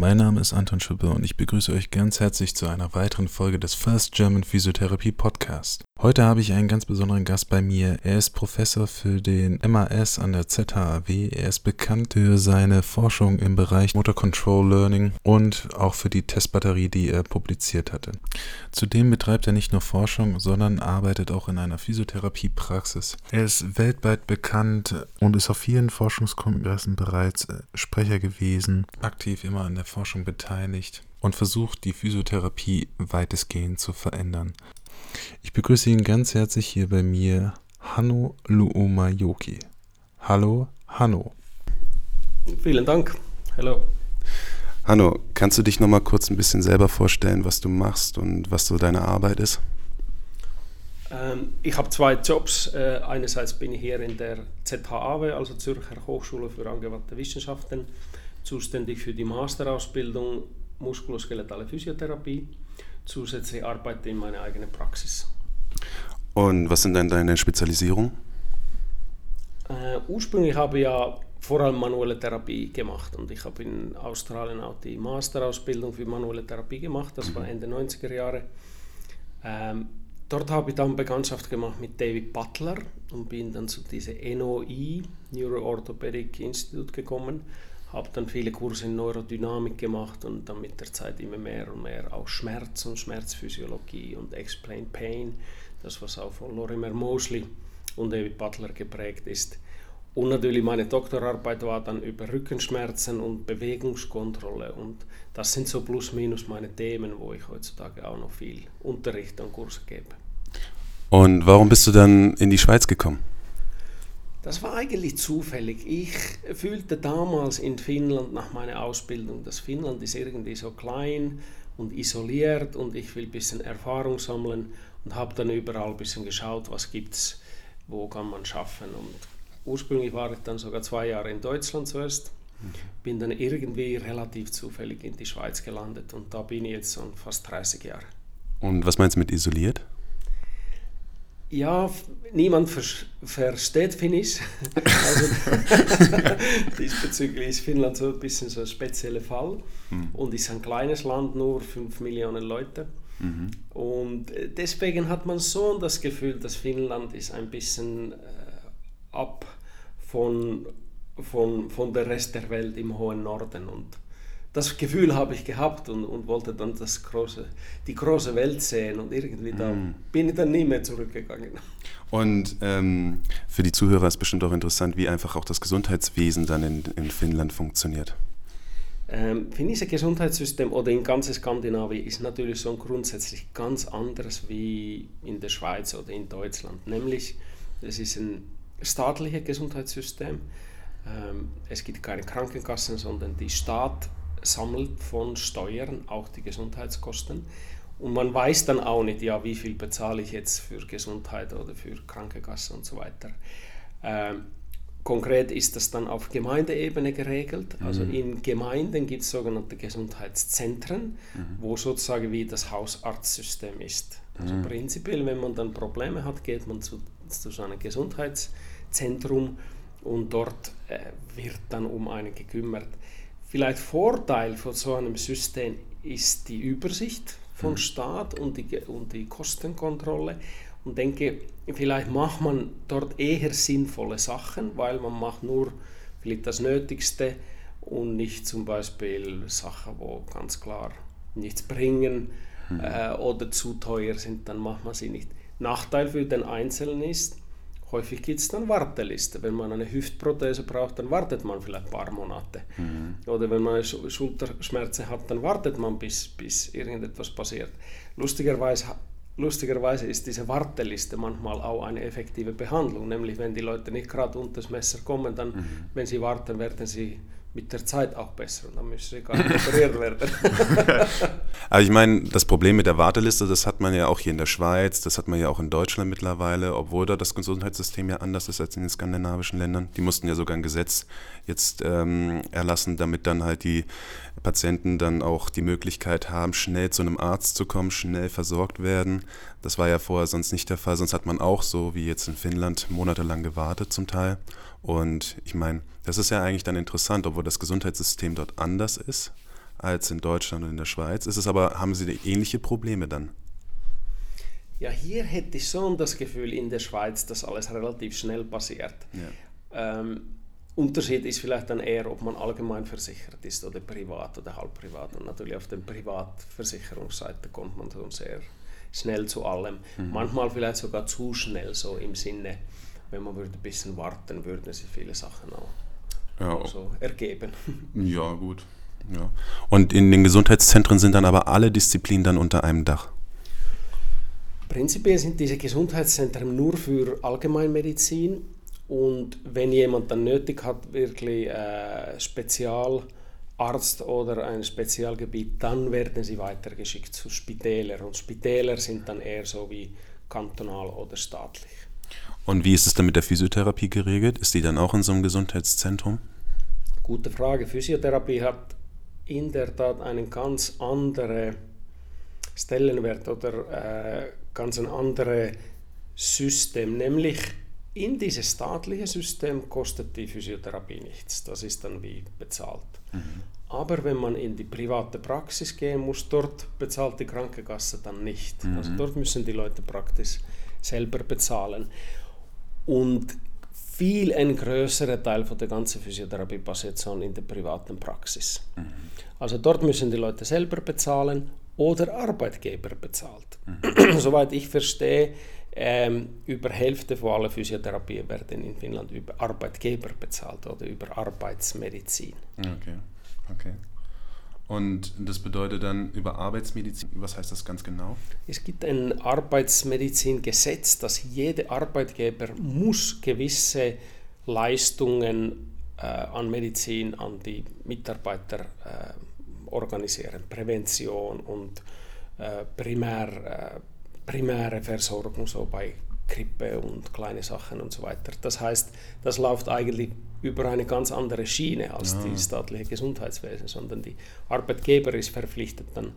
Mein Name ist Anton Schippe und ich begrüße euch ganz herzlich zu einer weiteren Folge des First German Physiotherapie Podcast. Heute habe ich einen ganz besonderen Gast bei mir. Er ist Professor für den MAS an der ZHAW. Er ist bekannt für seine Forschung im Bereich Motor Control Learning und auch für die Testbatterie, die er publiziert hatte. Zudem betreibt er nicht nur Forschung, sondern arbeitet auch in einer Physiotherapiepraxis. Er ist weltweit bekannt und ist auf vielen Forschungskongressen bereits äh, Sprecher gewesen, aktiv immer an der Forschung beteiligt und versucht, die Physiotherapie weitestgehend zu verändern. Ich begrüße ihn ganz herzlich hier bei mir, Hanno Luumayoki. Hallo, Hanno. Vielen Dank. Hallo. Hanno, kannst du dich noch mal kurz ein bisschen selber vorstellen, was du machst und was so deine Arbeit ist? Ähm, ich habe zwei Jobs. Äh, einerseits bin ich hier in der ZHAW, also Zürcher Hochschule für angewandte Wissenschaften, zuständig für die Masterausbildung Muskuloskeletale Physiotherapie zusätzlich arbeite in meiner eigenen Praxis. Und was sind denn deine Spezialisierungen? Äh, ursprünglich habe ich ja vor allem manuelle Therapie gemacht und ich habe in Australien auch die Masterausbildung für manuelle Therapie gemacht, das war Ende 90er Jahre. Ähm, dort habe ich dann Bekanntschaft gemacht mit David Butler und bin dann zu diesem NOI, Neuroorthopaedic Institute gekommen habe dann viele Kurse in Neurodynamik gemacht und dann mit der Zeit immer mehr und mehr auch Schmerz und Schmerzphysiologie und Explain Pain, das was auch von Lorimer Mosley und David Butler geprägt ist. Und natürlich meine Doktorarbeit war dann über Rückenschmerzen und Bewegungskontrolle und das sind so plus minus meine Themen, wo ich heutzutage auch noch viel Unterricht und Kurse gebe. Und warum bist du dann in die Schweiz gekommen? Das war eigentlich zufällig. Ich fühlte damals in Finnland nach meiner Ausbildung, dass Finnland ist irgendwie so klein und isoliert und ich will ein bisschen Erfahrung sammeln und habe dann überall ein bisschen geschaut, was gibt's, wo kann man schaffen. Und ursprünglich war ich dann sogar zwei Jahre in Deutschland zuerst, bin dann irgendwie relativ zufällig in die Schweiz gelandet und da bin ich jetzt schon fast 30 Jahre. Und was meinst du mit isoliert? Ja, niemand versteht Finnisch. also, diesbezüglich ist Finnland so ein bisschen so ein spezieller Fall mhm. und ist ein kleines Land, nur 5 Millionen Leute. Mhm. Und äh, deswegen hat man so das Gefühl, dass Finnland ist ein bisschen äh, ab von, von, von der Rest der Welt im hohen Norden und das Gefühl habe ich gehabt und, und wollte dann das große, die große Welt sehen und irgendwie da mm. bin ich dann nie mehr zurückgegangen. Und ähm, für die Zuhörer ist bestimmt auch interessant, wie einfach auch das Gesundheitswesen dann in, in Finnland funktioniert. Ähm, finnische Gesundheitssystem oder in ganz Skandinavien ist natürlich so grundsätzlich ganz anders wie in der Schweiz oder in Deutschland. Nämlich, es ist ein staatliches Gesundheitssystem. Ähm, es gibt keine Krankenkassen, sondern die Staat sammelt von Steuern auch die Gesundheitskosten. Und man weiß dann auch nicht, ja, wie viel bezahle ich jetzt für Gesundheit oder für Krankenkasse und so weiter. Ähm, konkret ist das dann auf Gemeindeebene geregelt. Also mhm. in Gemeinden gibt es sogenannte Gesundheitszentren, mhm. wo sozusagen wie das Hausarztsystem ist. Also mhm. prinzipiell, wenn man dann Probleme hat, geht man zu, zu so einem Gesundheitszentrum und dort äh, wird dann um einen gekümmert. Vielleicht Vorteil von so einem System ist die Übersicht vom mhm. Staat und die, und die Kostenkontrolle. Und denke, vielleicht macht man dort eher sinnvolle Sachen, weil man macht nur vielleicht das Nötigste und nicht zum Beispiel Sachen, wo ganz klar nichts bringen mhm. äh, oder zu teuer sind, dann macht man sie nicht. Nachteil für den Einzelnen ist, Häufig gibt es dann Warteliste. Wenn man eine Hüftprothese braucht, dann wartet man vielleicht ein paar Monate. Mhm. Oder wenn man Schulterschmerzen hat, dann wartet man, bis, bis irgendetwas passiert. Lustigerweise, lustigerweise ist diese Warteliste manchmal auch eine effektive Behandlung. Nämlich, wenn die Leute nicht gerade unter das Messer kommen, dann, mhm. wenn sie warten, werden sie mit der Zeit auch besser und dann müssen sie gar nicht operiert werden. Aber ich meine, das Problem mit der Warteliste, das hat man ja auch hier in der Schweiz, das hat man ja auch in Deutschland mittlerweile, obwohl da das Gesundheitssystem ja anders ist als in den skandinavischen Ländern. Die mussten ja sogar ein Gesetz jetzt ähm, erlassen, damit dann halt die Patienten dann auch die Möglichkeit haben, schnell zu einem Arzt zu kommen, schnell versorgt werden. Das war ja vorher sonst nicht der Fall, sonst hat man auch so wie jetzt in Finnland monatelang gewartet zum Teil. Und ich meine, das ist ja eigentlich dann interessant, obwohl das Gesundheitssystem dort anders ist als in Deutschland und in der Schweiz. Ist es aber, haben Sie ähnliche Probleme dann? Ja, hier hätte ich schon das Gefühl in der Schweiz, dass alles relativ schnell passiert. Ja. Ähm, Unterschied ist vielleicht dann eher, ob man allgemein versichert ist oder privat oder halb privat. Und natürlich auf der Privatversicherungsseite kommt man schon sehr schnell zu allem. Mhm. Manchmal vielleicht sogar zu schnell, so im Sinne, wenn man würde ein bisschen warten, würden sich viele Sachen auch ja. so ergeben. Ja, gut. Ja. Und in den Gesundheitszentren sind dann aber alle Disziplinen dann unter einem Dach? Prinzipiell sind diese Gesundheitszentren nur für Allgemeinmedizin und wenn jemand dann nötig hat, wirklich äh, Spezialarzt oder ein Spezialgebiet, dann werden sie weitergeschickt zu Spitälern. Und Spitäler sind dann eher so wie kantonal oder staatlich. Und wie ist es dann mit der Physiotherapie geregelt? Ist die dann auch in so einem Gesundheitszentrum? Gute Frage. Physiotherapie hat in der Tat einen ganz anderen Stellenwert oder äh, ganz ein anderes System, nämlich in dieses staatliche System kostet die Physiotherapie nichts. Das ist dann wie bezahlt. Mhm. Aber wenn man in die private Praxis gehen muss, dort bezahlt die Krankenkasse dann nicht. Mhm. Also dort müssen die Leute praktisch selber bezahlen. Und viel ein größerer Teil von der ganzen Physiotherapie passiert schon in der privaten Praxis. Mhm. Also dort müssen die Leute selber bezahlen oder Arbeitgeber bezahlt. Mhm. Soweit ich verstehe, ähm, über Hälfte von allen Physiotherapien werden in Finnland über Arbeitgeber bezahlt oder über Arbeitsmedizin. Okay, okay. Und das bedeutet dann über Arbeitsmedizin, was heißt das ganz genau? Es gibt ein Arbeitsmedizingesetz, dass jeder Arbeitgeber muss gewisse Leistungen äh, an Medizin an die Mitarbeiter äh, organisieren. Prävention und äh, Primär, äh, primäre Versorgung, so bei Krippe und kleine Sachen und so weiter. Das heißt, das läuft eigentlich über eine ganz andere Schiene als ja. die staatliche Gesundheitswesen, sondern die Arbeitgeber ist verpflichtet dann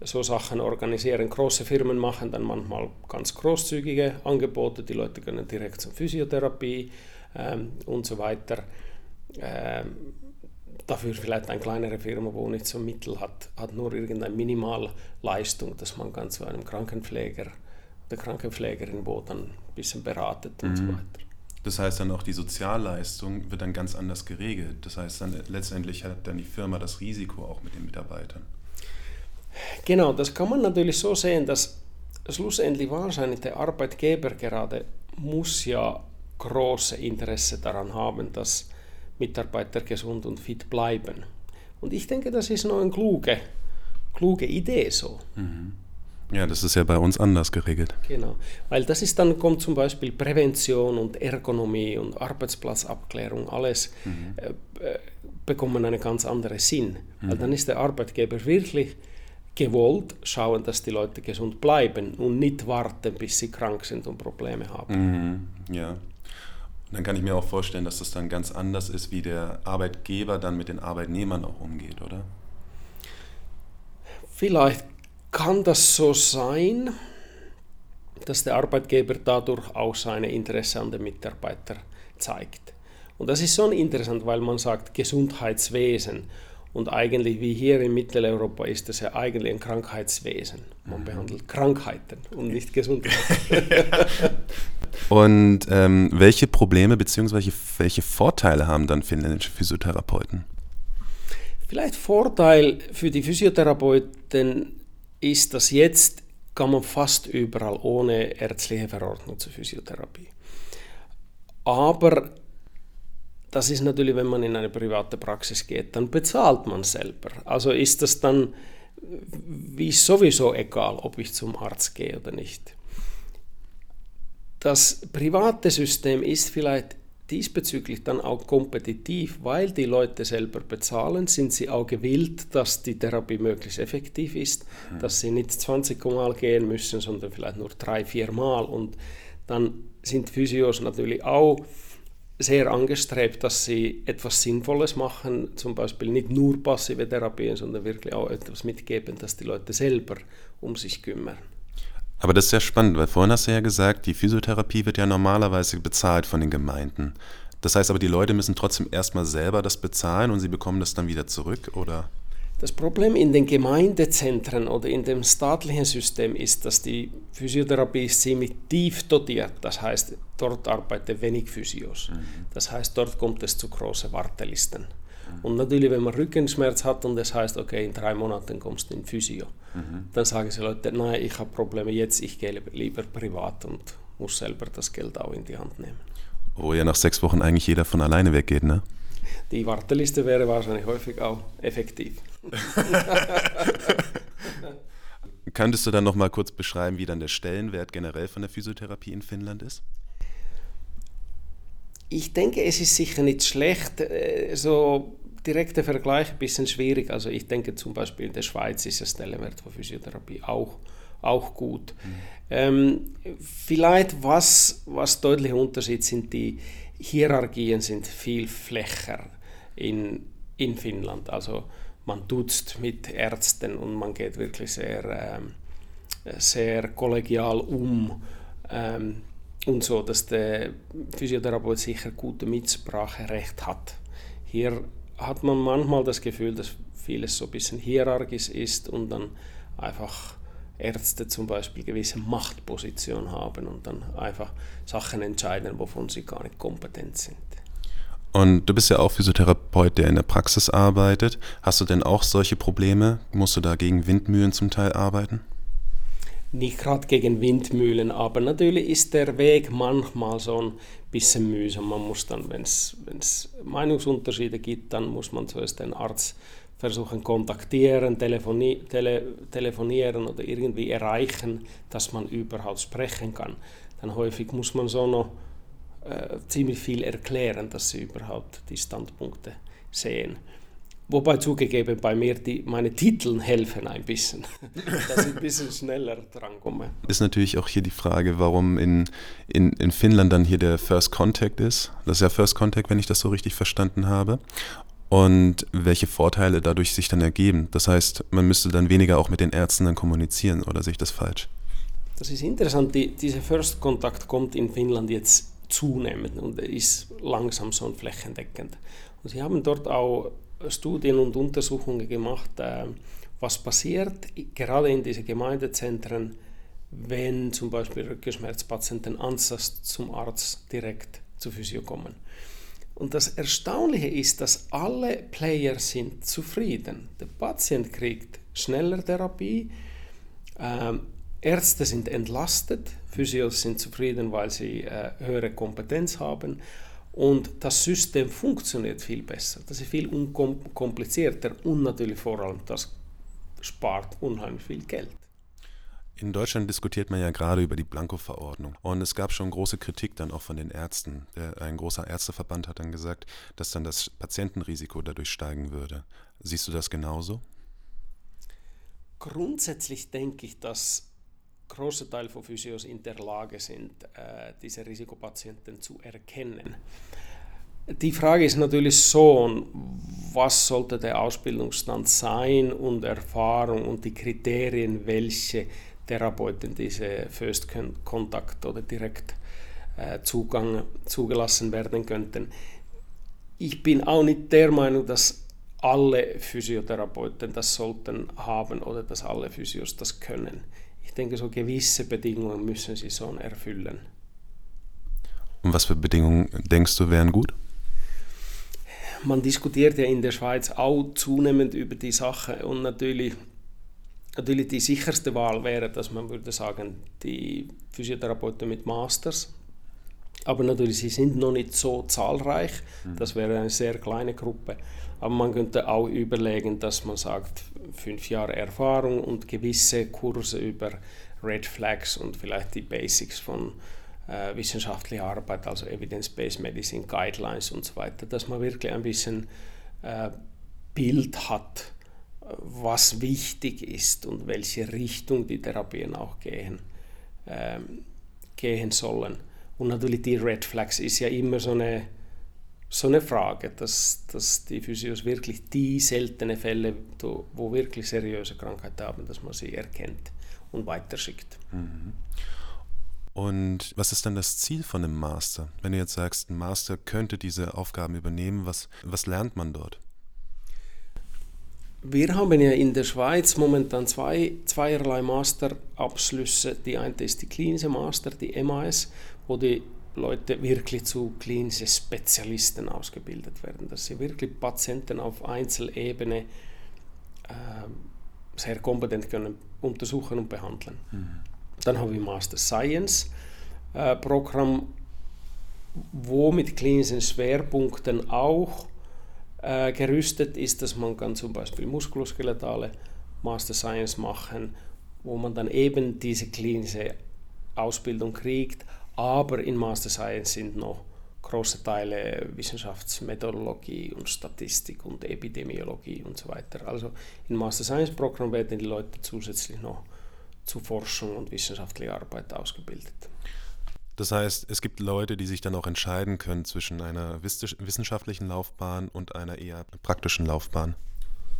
so Sachen organisieren. Große Firmen machen dann manchmal ganz großzügige Angebote, die Leute können direkt zur Physiotherapie ähm, und so weiter. Ähm, dafür vielleicht eine kleinere Firma, wo nicht so Mittel hat, hat nur irgendeine Minimalleistung, dass man ganz zu einem Krankenpfleger oder Krankenpflegerin, wo dann ein bisschen beratet und mhm. so weiter. Das heißt dann auch die Sozialleistung wird dann ganz anders geregelt. Das heißt dann letztendlich hat dann die Firma das Risiko auch mit den Mitarbeitern. Genau, das kann man natürlich so sehen, dass schlussendlich wahrscheinlich der Arbeitgeber gerade muss ja große Interesse daran haben, dass Mitarbeiter gesund und fit bleiben. Und ich denke, das ist noch eine kluge, kluge Idee so. Mhm. Ja, das ist ja bei uns anders geregelt. Genau, weil das ist dann kommt zum Beispiel Prävention und Ergonomie und Arbeitsplatzabklärung, alles mhm. äh, äh bekommen einen ganz anderen Sinn. Mhm. Weil dann ist der Arbeitgeber wirklich gewollt schauen, dass die Leute gesund bleiben und nicht warten, bis sie krank sind und Probleme haben. Mhm. Ja. Und dann kann ich mir auch vorstellen, dass das dann ganz anders ist, wie der Arbeitgeber dann mit den Arbeitnehmern auch umgeht, oder? Vielleicht kann das so sein, dass der Arbeitgeber dadurch auch seine Interesse an den Mitarbeitern zeigt. Und das ist schon interessant, weil man sagt Gesundheitswesen. Und eigentlich wie hier in Mitteleuropa ist das ja eigentlich ein Krankheitswesen. Man mhm. behandelt Krankheiten und nicht Gesundheit. Und ähm, welche Probleme bzw. welche Vorteile haben dann finnländische Physiotherapeuten? Vielleicht Vorteil für die Physiotherapeuten ist, dass jetzt kann man fast überall ohne ärztliche Verordnung zur Physiotherapie. Aber das ist natürlich, wenn man in eine private Praxis geht, dann bezahlt man selber. Also ist das dann wie sowieso egal, ob ich zum Arzt gehe oder nicht. Das private System ist vielleicht diesbezüglich dann auch kompetitiv, weil die Leute selber bezahlen, sind sie auch gewillt, dass die Therapie möglichst effektiv ist, mhm. dass sie nicht 20 Mal gehen müssen, sondern vielleicht nur drei, vier Mal. Und dann sind Physios natürlich auch sehr angestrebt, dass sie etwas Sinnvolles machen, zum Beispiel nicht nur passive Therapien, sondern wirklich auch etwas mitgeben, dass die Leute selber um sich kümmern. Aber das ist sehr spannend, weil vorhin hast du ja gesagt, die Physiotherapie wird ja normalerweise bezahlt von den Gemeinden. Das heißt aber, die Leute müssen trotzdem erstmal selber das bezahlen und sie bekommen das dann wieder zurück, oder? Das Problem in den Gemeindezentren oder in dem staatlichen System ist, dass die Physiotherapie ziemlich tief dotiert. Das heißt, dort arbeiten wenig Physios. Mhm. Das heißt, dort kommt es zu großen Wartelisten. Mhm. Und natürlich, wenn man Rückenschmerz hat und das heißt, okay, in drei Monaten kommst du in Physio, mhm. dann sagen sie Leute, nein, ich habe Probleme jetzt, ich gehe lieber privat und muss selber das Geld auch in die Hand nehmen. Wo ja nach sechs Wochen eigentlich jeder von alleine weggeht, ne? Die Warteliste wäre wahrscheinlich häufig auch effektiv. Könntest du dann noch mal kurz beschreiben, wie dann der Stellenwert generell von der Physiotherapie in Finnland ist? Ich denke, es ist sicher nicht schlecht. Äh, so direkter Vergleich ein bisschen schwierig. Also ich denke zum Beispiel in der Schweiz ist der Stellenwert von Physiotherapie auch, auch gut. Mhm. Ähm, vielleicht was, was deutlicher Unterschied sind, die Hierarchien sind viel flächer in, in Finnland. Also man duzt mit Ärzten und man geht wirklich sehr, ähm, sehr kollegial um ähm, und so, dass der Physiotherapeut sicher gute Mitspracherecht hat. Hier hat man manchmal das Gefühl, dass vieles so ein bisschen hierarchisch ist und dann einfach Ärzte zum Beispiel gewisse Machtposition haben und dann einfach Sachen entscheiden, wovon sie gar nicht kompetent sind. Und du bist ja auch Physiotherapeut, der in der Praxis arbeitet. Hast du denn auch solche Probleme? Musst du da gegen Windmühlen zum Teil arbeiten? Nicht gerade gegen Windmühlen, aber natürlich ist der Weg manchmal so ein bisschen mühsam. Man muss dann, wenn es Meinungsunterschiede gibt, dann muss man zuerst den Arzt versuchen kontaktieren, telefoni tele telefonieren oder irgendwie erreichen, dass man überhaupt sprechen kann. Dann häufig muss man so noch äh, ziemlich viel erklären, dass sie überhaupt die Standpunkte sehen. Wobei zugegeben, bei mir die, meine Titel helfen ein bisschen, dass ich ein bisschen schneller drankomme. Ist natürlich auch hier die Frage, warum in, in, in Finnland dann hier der First Contact ist. Das ist ja First Contact, wenn ich das so richtig verstanden habe. Und welche Vorteile dadurch sich dann ergeben. Das heißt, man müsste dann weniger auch mit den Ärzten dann kommunizieren, oder sehe ich das falsch? Das ist interessant. Die, dieser First Contact kommt in Finnland jetzt zunehmend und ist langsam so flächendeckend. Und sie haben dort auch Studien und Untersuchungen gemacht, äh, was passiert gerade in diesen Gemeindezentren, wenn zum Beispiel Rückenschmerzpatienten Ansatz zum Arzt direkt zur Physio kommen. Und das Erstaunliche ist, dass alle Player sind zufrieden. Der Patient kriegt schneller Therapie, ähm, Ärzte sind entlastet, Physios sind zufrieden, weil sie äh, höhere Kompetenz haben und das System funktioniert viel besser. Das ist viel unkomplizierter und natürlich vor allem, das spart unheimlich viel Geld. In Deutschland diskutiert man ja gerade über die Blanko-Verordnung. Und es gab schon große Kritik dann auch von den Ärzten. Ein großer Ärzteverband hat dann gesagt, dass dann das Patientenrisiko dadurch steigen würde. Siehst du das genauso? Grundsätzlich denke ich, dass großer Teil von Physios in der Lage sind, äh, diese Risikopatienten zu erkennen. Die Frage ist natürlich so, was sollte der Ausbildungsstand sein und Erfahrung und die Kriterien, welche Therapeuten diese First Contact oder direkt äh, Zugang zugelassen werden könnten. Ich bin auch nicht der Meinung, dass alle Physiotherapeuten das sollten haben oder dass alle Physios das können denke, so gewisse Bedingungen müssen sie so erfüllen. Und was für Bedingungen denkst du wären gut? Man diskutiert ja in der Schweiz auch zunehmend über die Sache und natürlich, natürlich die sicherste Wahl wäre, dass man würde sagen, die Physiotherapeuten mit Masters, aber natürlich sie sind noch nicht so zahlreich, hm. das wäre eine sehr kleine Gruppe. Aber man könnte auch überlegen, dass man sagt, fünf Jahre Erfahrung und gewisse Kurse über Red Flags und vielleicht die Basics von äh, wissenschaftlicher Arbeit, also Evidence-Based Medicine, Guidelines und so weiter, dass man wirklich ein bisschen äh, Bild hat, was wichtig ist und welche Richtung die Therapien auch gehen, ähm, gehen sollen. Und natürlich die Red Flags ist ja immer so eine so eine Frage, dass, dass die Physios wirklich die seltenen Fälle, wo wirklich seriöse Krankheiten haben, dass man sie erkennt und weiterschickt. Mhm. Und was ist dann das Ziel von einem Master? Wenn du jetzt sagst, ein Master könnte diese Aufgaben übernehmen, was, was lernt man dort? Wir haben ja in der Schweiz momentan zwei, zweierlei Masterabschlüsse. Die eine ist die klinische Master, die MAS, wo die Leute wirklich zu klinischen Spezialisten ausgebildet werden, dass sie wirklich Patienten auf Einzelebene äh, sehr kompetent können untersuchen und behandeln. Mhm. Dann haben wir Master Science äh, Programm, wo mit klinischen Schwerpunkten auch äh, gerüstet ist, dass man kann zum Beispiel muskuloskeletale Master Science machen, wo man dann eben diese klinische Ausbildung kriegt, aber in Master Science sind noch große Teile Wissenschaftsmethodologie und Statistik und Epidemiologie und so weiter. Also im Master Science Programm werden die Leute zusätzlich noch zu Forschung und wissenschaftlicher Arbeit ausgebildet. Das heißt, es gibt Leute, die sich dann auch entscheiden können zwischen einer wissenschaftlichen Laufbahn und einer eher praktischen Laufbahn.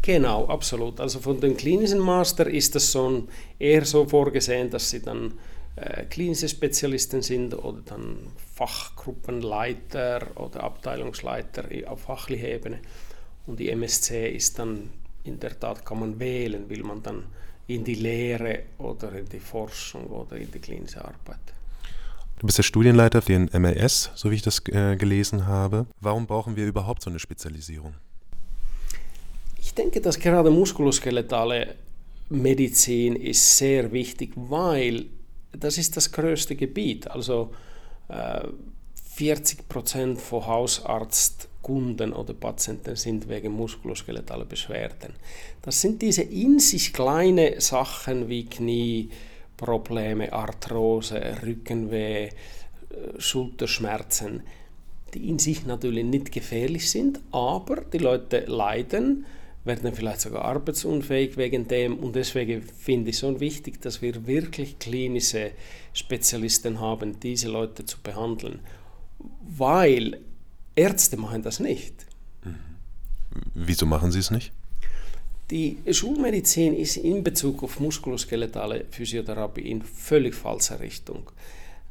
Genau, absolut. Also von dem klinischen Master ist das so eher so vorgesehen, dass sie dann äh, klinische Spezialisten sind oder dann Fachgruppenleiter oder Abteilungsleiter auf fachlicher Ebene. Und die MSC ist dann in der Tat, kann man wählen, will man dann in die Lehre oder in die Forschung oder in die klinische Arbeit. Du bist der Studienleiter für den MRS, so wie ich das äh, gelesen habe. Warum brauchen wir überhaupt so eine Spezialisierung? Ich denke, dass gerade muskuloskeletale Medizin ist sehr wichtig, weil das ist das größte Gebiet. Also äh, 40 Prozent von Hausarztkunden oder Patienten sind wegen muskuloskeletaler Beschwerden. Das sind diese in sich kleine Sachen wie Knieprobleme, Arthrose, Rückenweh, äh, Schulterschmerzen, die in sich natürlich nicht gefährlich sind, aber die Leute leiden werden vielleicht sogar arbeitsunfähig wegen dem. Und deswegen finde ich es so wichtig, dass wir wirklich klinische Spezialisten haben, diese Leute zu behandeln. Weil Ärzte machen das nicht. Mhm. Wieso machen sie es nicht? Die Schulmedizin ist in Bezug auf muskuloskeletale Physiotherapie in völlig falscher Richtung.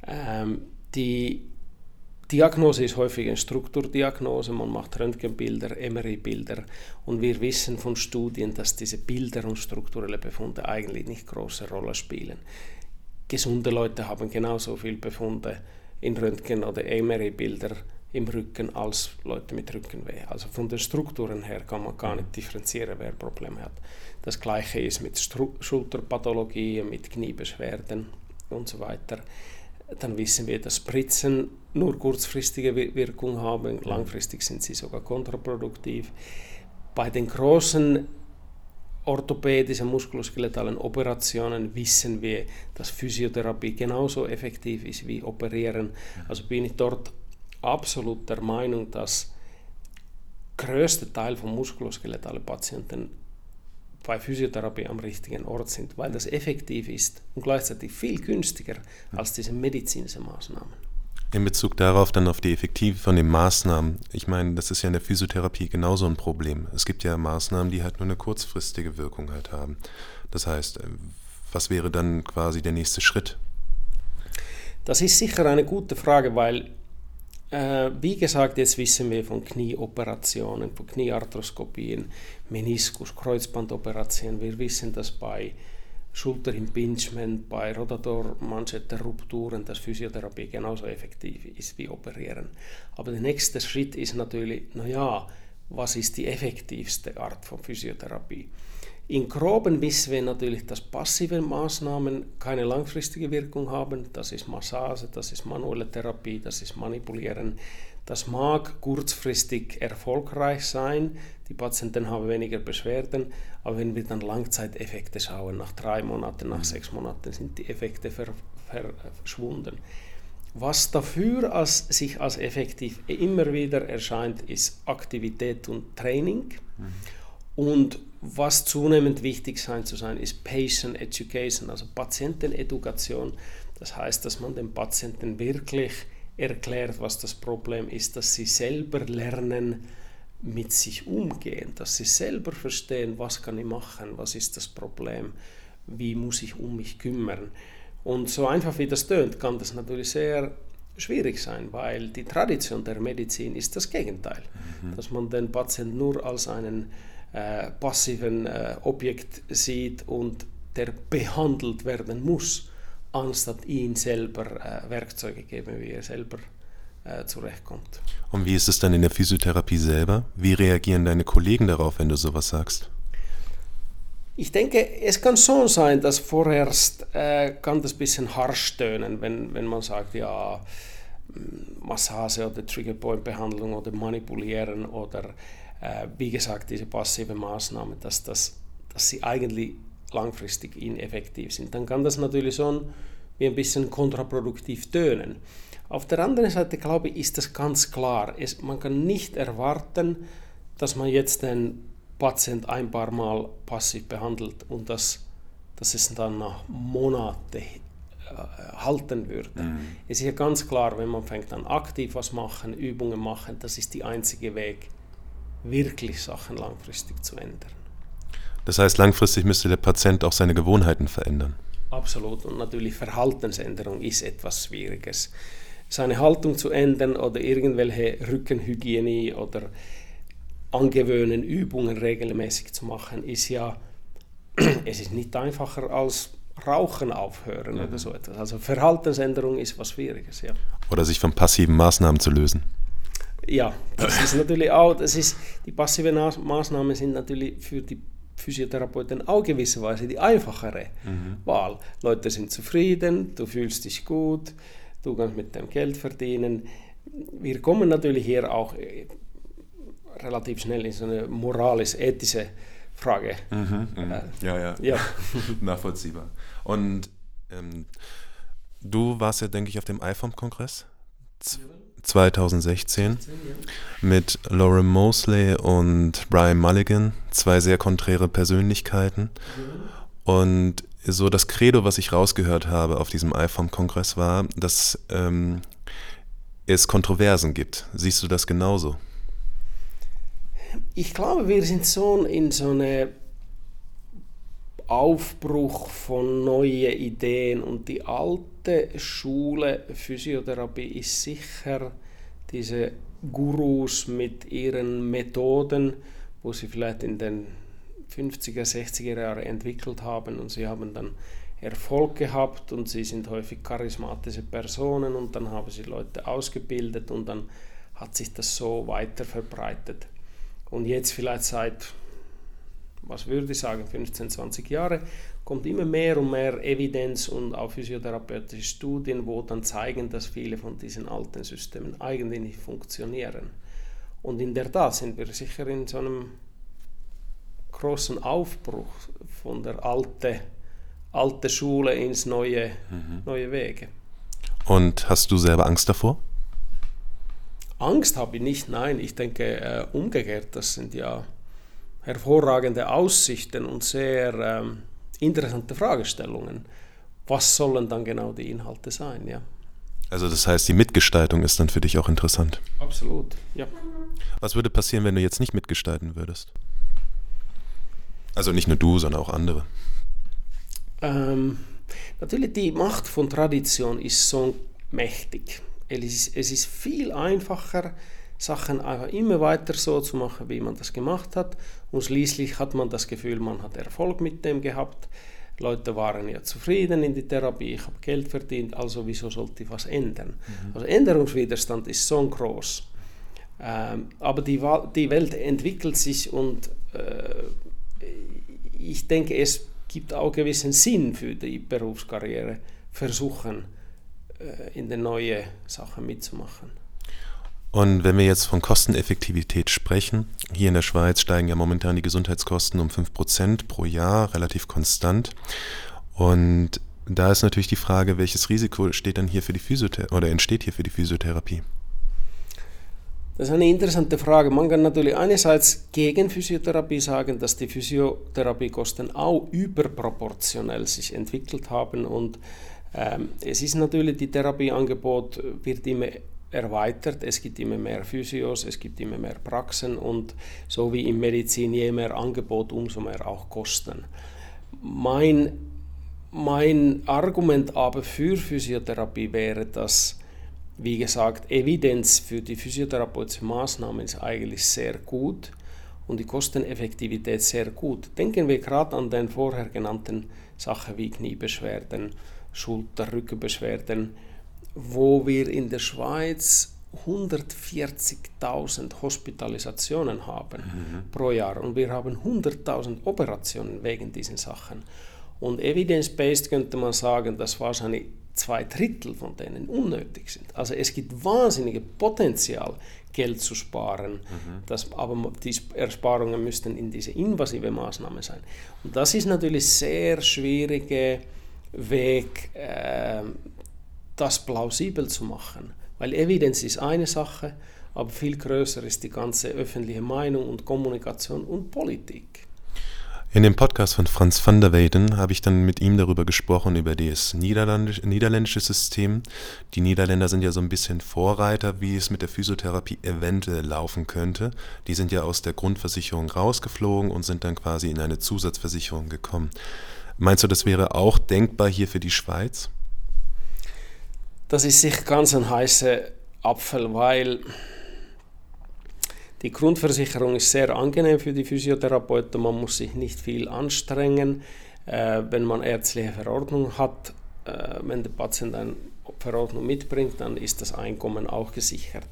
Ähm, die Diagnose ist häufig eine Strukturdiagnose, man macht Röntgenbilder, MRI-Bilder und wir wissen von Studien, dass diese Bilder und strukturelle Befunde eigentlich nicht große Rolle spielen. Gesunde Leute haben genauso viele Befunde in Röntgen- oder MRI-Bilder im Rücken als Leute mit Rückenweh. Also von den Strukturen her kann man gar nicht differenzieren, wer Probleme hat. Das gleiche ist mit Stru Schulterpathologie, mit Kniebeschwerden und so weiter dann wissen wir, dass Spritzen nur kurzfristige Wirkung haben, langfristig sind sie sogar kontraproduktiv. Bei den großen orthopädischen muskuloskeletalen Operationen wissen wir, dass Physiotherapie genauso effektiv ist wie Operieren. Also bin ich dort absolut der Meinung, dass der größte Teil von muskuloskeletalen Patienten bei Physiotherapie am richtigen Ort sind, weil das effektiv ist und gleichzeitig viel günstiger als diese medizinischen Maßnahmen. In Bezug darauf dann auf die Effektivität von den Maßnahmen. Ich meine, das ist ja in der Physiotherapie genauso ein Problem. Es gibt ja Maßnahmen, die halt nur eine kurzfristige Wirkung halt haben. Das heißt, was wäre dann quasi der nächste Schritt? Das ist sicher eine gute Frage, weil äh, wie gesagt, jetzt wissen wir von Knieoperationen, von Kniearthroskopien, Meniskus, Kreuzbandoperationen. Wir wissen, dass bei Schulterimpingement, bei Rotatormanschettenrupturen, dass Physiotherapie genauso effektiv ist wie Operieren. Aber der nächste Schritt ist natürlich, naja, was ist die effektivste Art von Physiotherapie? In groben wissen wir natürlich, dass passive Maßnahmen keine langfristige Wirkung haben. Das ist Massage, das ist manuelle Therapie, das ist Manipulieren. Das mag kurzfristig erfolgreich sein. Die Patienten haben weniger Beschwerden, aber wenn wir dann Langzeiteffekte schauen, nach drei Monaten, nach sechs Monaten sind die Effekte ver, ver, verschwunden. Was dafür als, sich als effektiv immer wieder erscheint, ist Aktivität und Training. Mhm. Und was zunehmend wichtig sein zu sein, ist Patient Education, also Patientenedukation. Das heißt, dass man den Patienten wirklich erklärt, was das Problem ist, dass sie selber lernen, mit sich umgehen, dass sie selber verstehen, was kann ich machen, was ist das Problem, wie muss ich um mich kümmern. Und so einfach wie das tönt, kann das natürlich sehr schwierig sein, weil die Tradition der Medizin ist das Gegenteil, mhm. dass man den Patienten nur als einen äh, passiven äh, Objekt sieht und der behandelt werden muss, anstatt ihn selber äh, Werkzeuge geben, wie er selber äh, zurechtkommt. Und wie ist es dann in der Physiotherapie selber? Wie reagieren deine Kollegen darauf, wenn du sowas sagst? Ich denke, es kann schon sein, dass vorerst äh, kann das ein bisschen harsch tönen, wenn, wenn man sagt, ja, Massage oder Triggerpoint-Behandlung oder Manipulieren oder äh, wie gesagt diese passive Maßnahmen, dass, das, dass sie eigentlich langfristig ineffektiv sind. Dann kann das natürlich schon wie ein bisschen kontraproduktiv tönen. Auf der anderen Seite glaube ich, ist das ganz klar. Es, man kann nicht erwarten, dass man jetzt den Patient ein paar Mal passiv behandelt und dass, dass es dann nach Monaten äh, halten würde. Mhm. Es ist ja ganz klar, wenn man fängt an aktiv was machen, Übungen machen, das ist der einzige Weg, wirklich Sachen langfristig zu ändern. Das heißt, langfristig müsste der Patient auch seine Gewohnheiten verändern. Absolut. Und natürlich Verhaltensänderung ist etwas Schwieriges. Seine Haltung zu ändern oder irgendwelche Rückenhygiene oder angewöhnen, Übungen regelmäßig zu machen, ist ja, es ist nicht einfacher als Rauchen aufhören mhm. oder so etwas. Also Verhaltensänderung ist was Schwieriges, ja. Oder sich von passiven Maßnahmen zu lösen. Ja, das ist natürlich auch, das ist, die passiven Maßnahmen sind natürlich für die Physiotherapeuten auch gewisserweise die einfachere mhm. Wahl. Leute sind zufrieden, du fühlst dich gut, du kannst mit dem Geld verdienen. Wir kommen natürlich hier auch äh, relativ schnell in so eine moralisch-ethische Frage. Mhm, mh. äh, ja, ja, ja. nachvollziehbar. Und ähm, du warst ja, denke ich, auf dem iPhone-Kongress 2016 mit Lauren Mosley und Brian Mulligan, zwei sehr konträre Persönlichkeiten. Und so das Credo, was ich rausgehört habe auf diesem iPhone-Kongress war, dass ähm, es Kontroversen gibt. Siehst du das genauso? Ich glaube, wir sind so in so einem Aufbruch von neuen Ideen und die alte Schule Physiotherapie ist sicher diese Gurus mit ihren Methoden, wo sie vielleicht in den 50er, 60er Jahren entwickelt haben und sie haben dann Erfolg gehabt und sie sind häufig charismatische Personen und dann haben sie Leute ausgebildet und dann hat sich das so weiter verbreitet. Und jetzt vielleicht seit, was würde ich sagen, 15, 20 Jahre, kommt immer mehr und mehr Evidenz und auch physiotherapeutische Studien, wo dann zeigen, dass viele von diesen alten Systemen eigentlich nicht funktionieren. Und in der Tat sind wir sicher in so einem großen Aufbruch von der alten alte Schule ins neue, mhm. neue Wege. Und hast du selber Angst davor? Angst habe ich nicht, nein. Ich denke äh, umgekehrt, das sind ja hervorragende Aussichten und sehr ähm, interessante Fragestellungen. Was sollen dann genau die Inhalte sein, ja? Also das heißt, die Mitgestaltung ist dann für dich auch interessant. Absolut, ja. Was würde passieren, wenn du jetzt nicht mitgestalten würdest? Also nicht nur du, sondern auch andere. Ähm, natürlich, die Macht von Tradition ist so mächtig. Es ist, es ist viel einfacher, Sachen einfach immer weiter so zu machen, wie man das gemacht hat. Und schließlich hat man das Gefühl, man hat Erfolg mit dem gehabt. Leute waren ja zufrieden in der Therapie, ich habe Geld verdient, also wieso sollte ich was ändern? Mhm. Also Änderungswiderstand ist so groß. Ähm, aber die, die Welt entwickelt sich und äh, ich denke, es gibt auch gewissen Sinn für die Berufskarriere, versuchen äh, in den neuen Sachen mitzumachen. Und wenn wir jetzt von Kosteneffektivität sprechen, hier in der Schweiz steigen ja momentan die Gesundheitskosten um 5% pro Jahr, relativ konstant. Und da ist natürlich die Frage, welches Risiko steht dann hier für die Physiotherapie oder entsteht hier für die Physiotherapie? Das ist eine interessante Frage. Man kann natürlich einerseits gegen Physiotherapie sagen, dass die Physiotherapiekosten auch überproportionell sich entwickelt haben und ähm, es ist natürlich, die Therapieangebot wird immer erweitert, es gibt immer mehr Physios, es gibt immer mehr Praxen und so wie in Medizin, je mehr Angebot, umso mehr auch Kosten. Mein mein Argument aber für Physiotherapie wäre, dass, wie gesagt, Evidenz für die physiotherapeutische Maßnahmen ist eigentlich sehr gut und die Kosteneffektivität sehr gut. Denken wir gerade an den vorher genannten Sachen wie Kniebeschwerden, Schulter-, Rückenbeschwerden, wo wir in der Schweiz 140.000 Hospitalisationen haben mhm. pro Jahr und wir haben 100.000 Operationen wegen diesen Sachen. Und evidence-based könnte man sagen, dass wahrscheinlich zwei Drittel von denen unnötig sind. Also es gibt wahnsinnige Potenzial, Geld zu sparen, mhm. das, aber die Ersparungen müssten in diese invasive Maßnahme sein. Und das ist natürlich sehr schwieriger Weg, äh, das plausibel zu machen. Weil Evidenz ist eine Sache, aber viel größer ist die ganze öffentliche Meinung und Kommunikation und Politik. In dem Podcast von Franz van der Weyden habe ich dann mit ihm darüber gesprochen, über das Niederländisch, niederländische System. Die Niederländer sind ja so ein bisschen Vorreiter, wie es mit der Physiotherapie eventuell laufen könnte. Die sind ja aus der Grundversicherung rausgeflogen und sind dann quasi in eine Zusatzversicherung gekommen. Meinst du, das wäre auch denkbar hier für die Schweiz? Das ist sicher ganz ein heißer Apfel, weil die Grundversicherung ist sehr angenehm für die Physiotherapeuten, man muss sich nicht viel anstrengen. Äh, wenn man ärztliche Verordnung hat, äh, wenn der Patient eine Verordnung mitbringt, dann ist das Einkommen auch gesichert.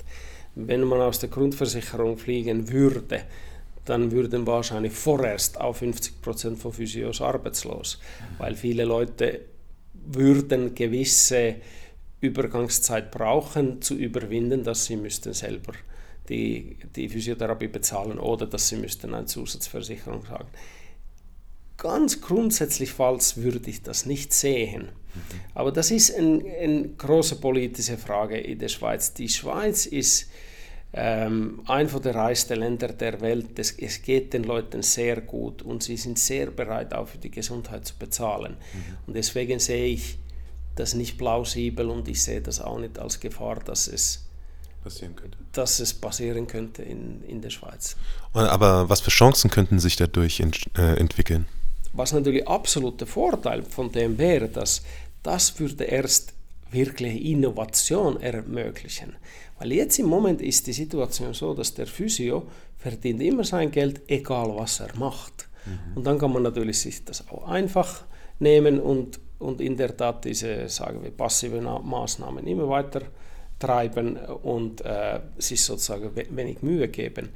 Wenn man aus der Grundversicherung fliegen würde, dann würden wahrscheinlich vorerst auch 50 Prozent von Physios arbeitslos, weil viele Leute würden gewisse Übergangszeit brauchen, zu überwinden, dass sie müssten selber die, die Physiotherapie bezahlen oder dass sie müssten eine Zusatzversicherung haben. Ganz grundsätzlich falls würde ich das nicht sehen. Mhm. Aber das ist eine ein große politische Frage in der Schweiz. Die Schweiz ist ähm, ein von der reichsten Länder der Welt. Es, es, geht den Leuten sehr gut und sie sind sehr bereit, auch für die Gesundheit zu bezahlen. Mhm. Und deswegen sehe ich das nicht plausibel und ich sehe das auch nicht als Gefahr, dass es passieren könnte, dass es passieren könnte in, in der Schweiz. Aber was für Chancen könnten sich dadurch ent, äh, entwickeln? Was natürlich absoluter Vorteil von dem wäre, dass das würde erst wirkliche Innovation ermöglichen. Weil jetzt im Moment ist die Situation so, dass der Physio verdient immer sein Geld, egal was er macht. Mhm. Und dann kann man natürlich sich das auch einfach nehmen und und in der Tat diese, sagen wir, passiven Maßnahmen immer weiter treiben und äh, sich sozusagen wenig Mühe geben.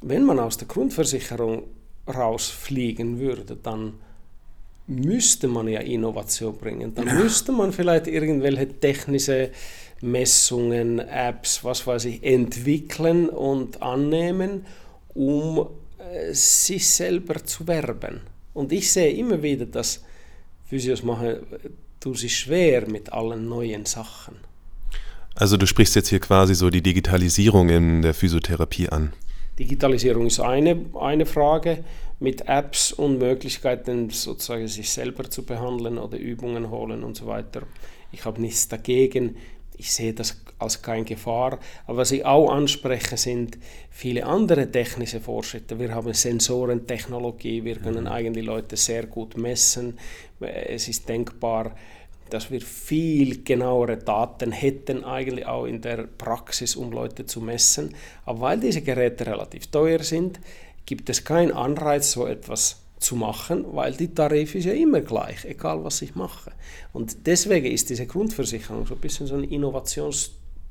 Wenn man aus der Grundversicherung rausfliegen würde, dann müsste man ja Innovation bringen. Dann müsste man vielleicht irgendwelche technische Messungen, Apps, was weiß ich, entwickeln und annehmen, um äh, sich selber zu werben. Und ich sehe immer wieder, dass Physios machen, tun sich schwer mit allen neuen Sachen. Also du sprichst jetzt hier quasi so die Digitalisierung in der Physiotherapie an. Digitalisierung ist eine, eine Frage mit Apps und Möglichkeiten, sozusagen sich selber zu behandeln oder Übungen holen und so weiter. Ich habe nichts dagegen ich sehe das als keine Gefahr. Aber was ich auch anspreche, sind viele andere technische Fortschritte. Wir haben Sensorentechnologie, wir können mhm. eigentlich Leute sehr gut messen. Es ist denkbar, dass wir viel genauere Daten hätten, eigentlich auch in der Praxis, um Leute zu messen. Aber weil diese Geräte relativ teuer sind, gibt es keinen Anreiz, so etwas zu machen, weil die Tarif ist ja immer gleich, egal was ich mache. Und deswegen ist diese Grundversicherung so ein bisschen so ein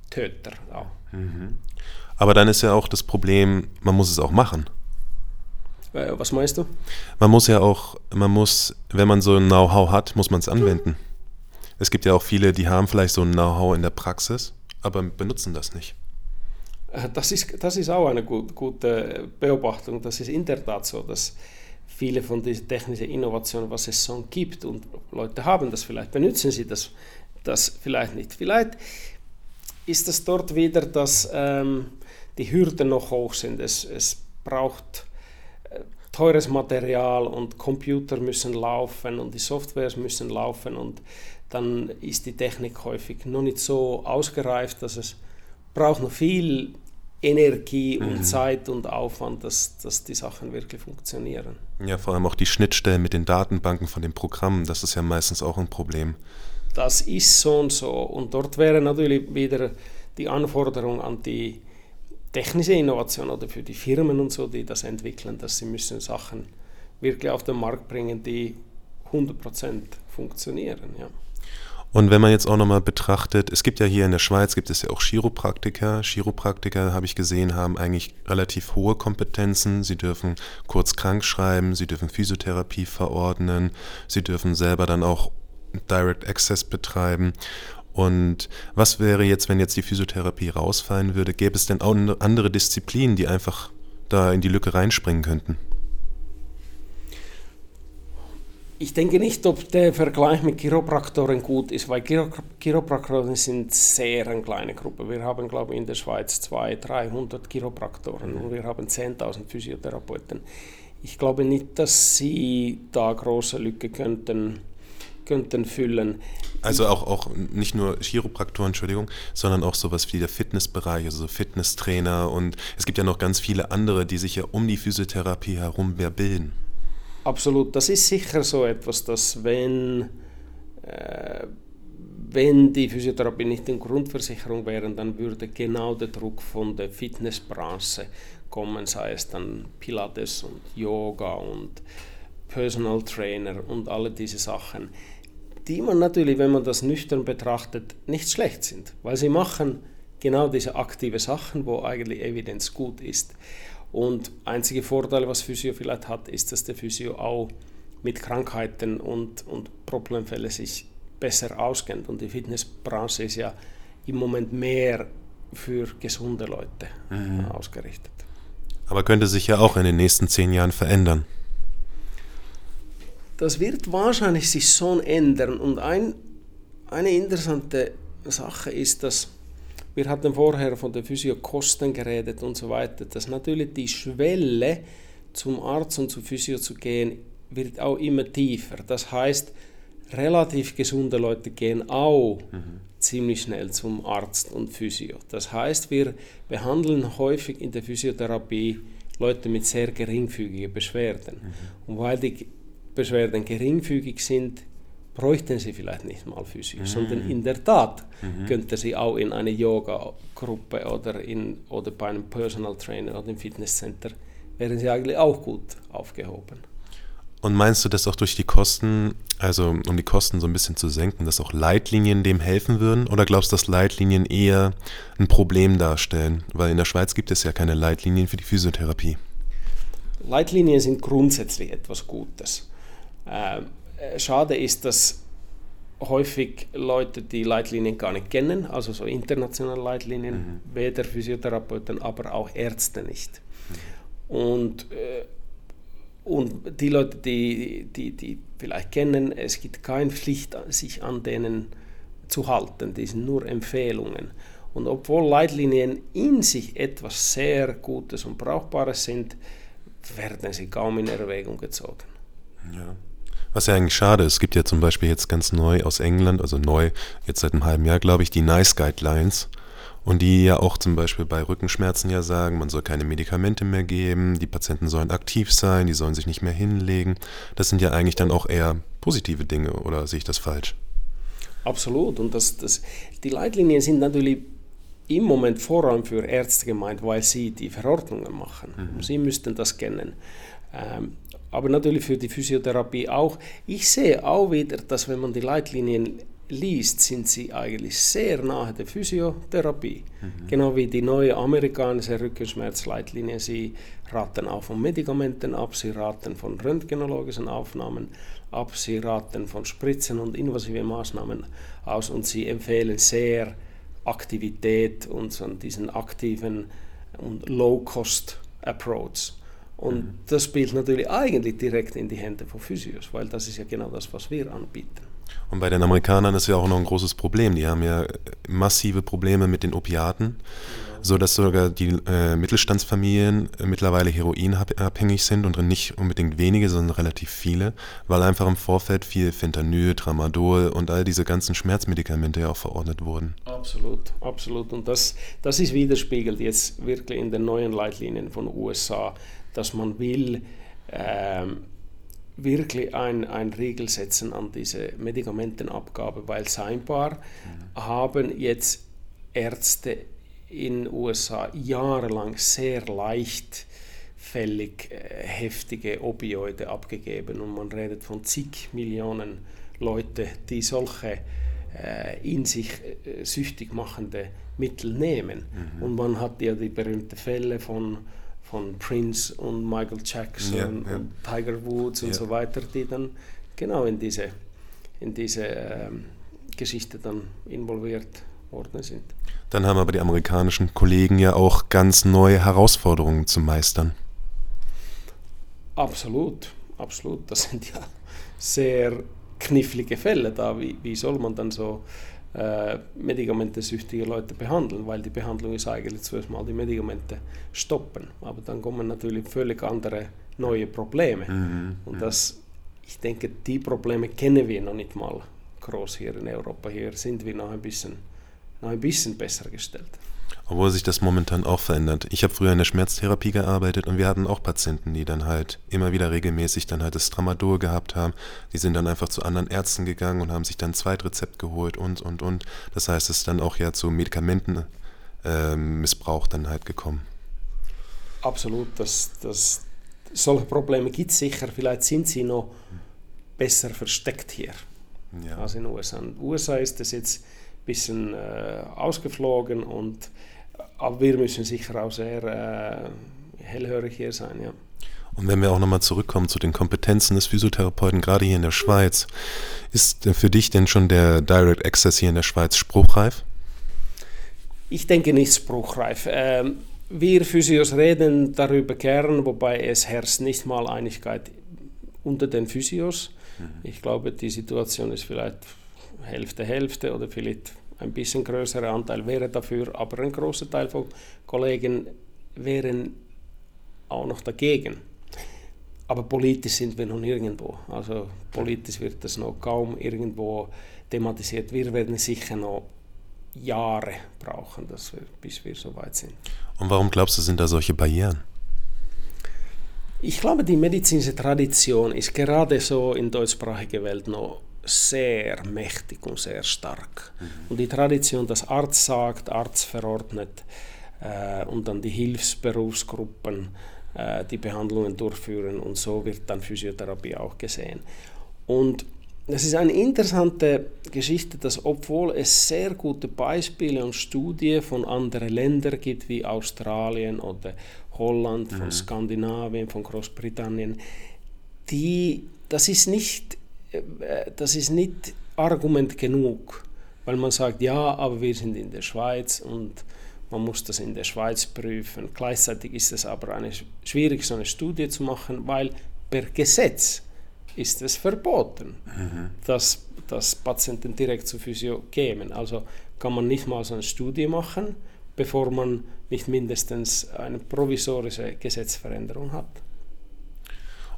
Innovationstöter. Auch. Mhm. Aber dann ist ja auch das Problem, man muss es auch machen. Äh, was meinst du? Man muss ja auch, man muss, wenn man so ein Know-how hat, muss man es anwenden. Es gibt ja auch viele, die haben vielleicht so ein Know-how in der Praxis, aber benutzen das nicht. Äh, das ist, das ist auch eine gut, gute Beobachtung. Das ist in der Tat so, dass viele von diesen technischen Innovationen, was es schon gibt und Leute haben das vielleicht, benutzen sie das, das vielleicht nicht. Vielleicht ist es dort wieder, dass ähm, die Hürden noch hoch sind. Es, es braucht äh, teures Material und Computer müssen laufen und die Softwares müssen laufen und dann ist die Technik häufig noch nicht so ausgereift, dass es braucht noch viel Energie und mhm. Zeit und Aufwand, dass, dass die Sachen wirklich funktionieren. Ja, vor allem auch die Schnittstellen mit den Datenbanken von den Programmen, das ist ja meistens auch ein Problem. Das ist so und so. Und dort wäre natürlich wieder die Anforderung an die technische Innovation oder für die Firmen und so, die das entwickeln, dass sie müssen Sachen wirklich auf den Markt bringen, die 100% funktionieren. Ja. Und wenn man jetzt auch nochmal betrachtet, es gibt ja hier in der Schweiz, gibt es ja auch Chiropraktiker. Chiropraktiker, habe ich gesehen, haben eigentlich relativ hohe Kompetenzen. Sie dürfen kurz krank schreiben, sie dürfen Physiotherapie verordnen, sie dürfen selber dann auch Direct Access betreiben. Und was wäre jetzt, wenn jetzt die Physiotherapie rausfallen würde? Gäbe es denn auch andere Disziplinen, die einfach da in die Lücke reinspringen könnten? Ich denke nicht, ob der Vergleich mit Chiropraktoren gut ist, weil Chiropraktoren sind sehr eine kleine Gruppe. Wir haben, glaube ich, in der Schweiz 200, 300 Chiropraktoren und wir haben 10.000 Physiotherapeuten. Ich glaube nicht, dass sie da große Lücke könnten, könnten füllen. Also auch, auch nicht nur Chiropraktoren, Entschuldigung, sondern auch sowas wie der Fitnessbereich, also Fitnesstrainer und es gibt ja noch ganz viele andere, die sich ja um die Physiotherapie herum mehr bilden. Absolut, das ist sicher so etwas, dass wenn, äh, wenn die Physiotherapie nicht in Grundversicherung wäre, dann würde genau der Druck von der Fitnessbranche kommen, sei es dann Pilates und Yoga und Personal Trainer und alle diese Sachen, die man natürlich, wenn man das nüchtern betrachtet, nicht schlecht sind, weil sie machen genau diese aktive Sachen, wo eigentlich Evidenz gut ist. Und einzige Vorteil, was Physio vielleicht hat, ist, dass der Physio auch mit Krankheiten und, und Problemfällen sich besser auskennt. Und die Fitnessbranche ist ja im Moment mehr für gesunde Leute mhm. ausgerichtet. Aber könnte sich ja auch in den nächsten zehn Jahren verändern. Das wird wahrscheinlich sich schon ändern. Und ein, eine interessante Sache ist, dass wir hatten vorher von den Physiokosten geredet und so weiter, dass natürlich die Schwelle zum Arzt und zu Physio zu gehen, wird auch immer tiefer. Das heißt, relativ gesunde Leute gehen auch mhm. ziemlich schnell zum Arzt und Physio. Das heißt, wir behandeln häufig in der Physiotherapie Leute mit sehr geringfügigen Beschwerden. Mhm. Und weil die Beschwerden geringfügig sind, bräuchten sie vielleicht nicht mal Physio, mhm. sondern in der Tat mhm. könnten sie auch in eine Yoga-Gruppe oder, oder bei einem Personal Trainer oder im Fitnesscenter, wären sie eigentlich auch gut aufgehoben. Und meinst du, dass auch durch die Kosten, also um die Kosten so ein bisschen zu senken, dass auch Leitlinien dem helfen würden? Oder glaubst du, dass Leitlinien eher ein Problem darstellen? Weil in der Schweiz gibt es ja keine Leitlinien für die Physiotherapie. Leitlinien sind grundsätzlich etwas Gutes. Ähm, äh, schade ist, dass häufig Leute die Leitlinien gar nicht kennen, also so internationale Leitlinien, mhm. weder Physiotherapeuten, aber auch Ärzte nicht. Mhm. Und, äh, und die Leute, die, die, die vielleicht kennen, es gibt keine Pflicht, sich an denen zu halten, die sind nur Empfehlungen. Und obwohl Leitlinien in sich etwas sehr Gutes und Brauchbares sind, werden sie kaum in Erwägung gezogen. Ja. Was ja eigentlich schade ist, es gibt ja zum Beispiel jetzt ganz neu aus England, also neu, jetzt seit einem halben Jahr, glaube ich, die NICE Guidelines. Und die ja auch zum Beispiel bei Rückenschmerzen ja sagen, man soll keine Medikamente mehr geben, die Patienten sollen aktiv sein, die sollen sich nicht mehr hinlegen. Das sind ja eigentlich dann auch eher positive Dinge, oder sehe ich das falsch? Absolut. Und das, das, die Leitlinien sind natürlich im Moment vor allem für Ärzte gemeint, weil sie die Verordnungen machen. Mhm. Sie müssten das kennen. Ähm, aber natürlich für die Physiotherapie auch. Ich sehe auch wieder, dass wenn man die Leitlinien liest, sind sie eigentlich sehr nahe der Physiotherapie. Mhm. Genau wie die neue amerikanische Rückenschmerzleitlinie. Sie raten auch von Medikamenten ab, sie raten von röntgenologischen Aufnahmen ab, sie raten von Spritzen und invasiven Maßnahmen aus und sie empfehlen sehr Aktivität und so diesen aktiven und Low-Cost-Approach. Und mhm. das spielt natürlich eigentlich direkt in die Hände von Physios, weil das ist ja genau das, was wir anbieten. Und bei den Amerikanern ist ja auch noch ein großes Problem. Die haben ja massive Probleme mit den Opiaten so dass sogar die äh, Mittelstandsfamilien äh, mittlerweile heroinabhängig sind und nicht unbedingt wenige, sondern relativ viele, weil einfach im Vorfeld viel Fentanyl, Tramadol und all diese ganzen Schmerzmedikamente ja auch verordnet wurden. Absolut, absolut. Und das, das ist widerspiegelt jetzt wirklich in den neuen Leitlinien von USA, dass man will, ähm, wirklich ein, ein Riegel setzen an diese Medikamentenabgabe, weil scheinbar mhm. haben jetzt Ärzte in den USA jahrelang sehr leichtfällig äh, heftige Opioide abgegeben und man redet von zig Millionen Leute, die solche äh, in sich äh, süchtig machende Mittel nehmen. Mhm. Und man hat ja die berühmten Fälle von, von Prince und Michael Jackson ja, ja. und Tiger Woods und ja. so weiter, die dann genau in diese, in diese ähm, Geschichte dann involviert worden sind. Dann haben aber die amerikanischen Kollegen ja auch ganz neue Herausforderungen zu meistern. Absolut, absolut. Das sind ja sehr knifflige Fälle da. Wie, wie soll man dann so äh, medikamentesüchtige Leute behandeln? Weil die Behandlung ist eigentlich zuerst mal die Medikamente stoppen. Aber dann kommen natürlich völlig andere neue Probleme. Mhm, Und das, ich denke, die Probleme kennen wir noch nicht mal groß hier in Europa. Hier sind wir noch ein bisschen noch ein bisschen besser gestellt. Obwohl sich das momentan auch verändert. Ich habe früher in der Schmerztherapie gearbeitet und wir hatten auch Patienten, die dann halt immer wieder regelmäßig dann halt das Tramadol gehabt haben. Die sind dann einfach zu anderen Ärzten gegangen und haben sich dann ein Zweitrezept geholt und, und, und. Das heißt, es ist dann auch ja zu Medikamentenmissbrauch äh, dann halt gekommen. Absolut, das, das, solche Probleme gibt es sicher. Vielleicht sind sie noch besser versteckt hier ja. als in den USA. In den USA ist das jetzt bisschen äh, ausgeflogen und aber wir müssen sicher auch sehr äh, hellhörig hier sein, ja. Und wenn wir auch nochmal zurückkommen zu den Kompetenzen des Physiotherapeuten, gerade hier in der Schweiz, ist für dich denn schon der Direct Access hier in der Schweiz spruchreif? Ich denke nicht spruchreif. Ähm, wir Physios reden darüber gern, wobei es herrscht nicht mal Einigkeit unter den Physios. Mhm. Ich glaube, die Situation ist vielleicht Hälfte, Hälfte oder vielleicht ein bisschen größerer Anteil wäre dafür, aber ein großer Teil von Kollegen wären auch noch dagegen. Aber politisch sind wir noch nirgendwo. Also politisch wird das noch kaum irgendwo thematisiert. Wir werden sicher noch Jahre brauchen, dass wir, bis wir so weit sind. Und warum glaubst du, sind da solche Barrieren? Ich glaube, die medizinische Tradition ist gerade so in deutschsprachiger Welt noch sehr mächtig und sehr stark. Mhm. Und die Tradition, dass Arzt sagt, Arzt verordnet äh, und dann die Hilfsberufsgruppen äh, die Behandlungen durchführen und so wird dann Physiotherapie auch gesehen. Und das ist eine interessante Geschichte, dass obwohl es sehr gute Beispiele und Studien von anderen Ländern gibt, wie Australien oder Holland, von mhm. Skandinavien, von Großbritannien, die, das ist nicht das ist nicht Argument genug, weil man sagt, ja, aber wir sind in der Schweiz und man muss das in der Schweiz prüfen. Gleichzeitig ist es aber eine, schwierig, so eine Studie zu machen, weil per Gesetz ist es verboten, mhm. dass, dass Patienten direkt zur Physio kämen. Also kann man nicht mal so eine Studie machen, bevor man nicht mindestens eine provisorische Gesetzveränderung hat.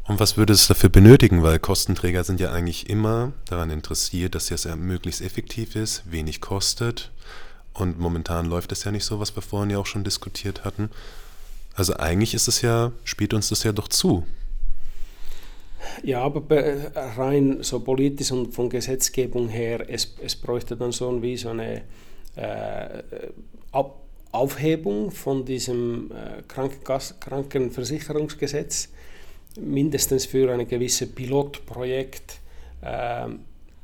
Und was würde es dafür benötigen? Weil Kostenträger sind ja eigentlich immer daran interessiert, dass es ja möglichst effektiv ist, wenig kostet. Und momentan läuft es ja nicht so, was wir vorhin ja auch schon diskutiert hatten. Also eigentlich ist es ja, spielt uns das ja doch zu. Ja, aber rein so politisch und von Gesetzgebung her, es, es bräuchte dann so wie so eine äh, Aufhebung von diesem äh, Krankenversicherungsgesetz mindestens für ein gewisses Pilotprojekt, äh,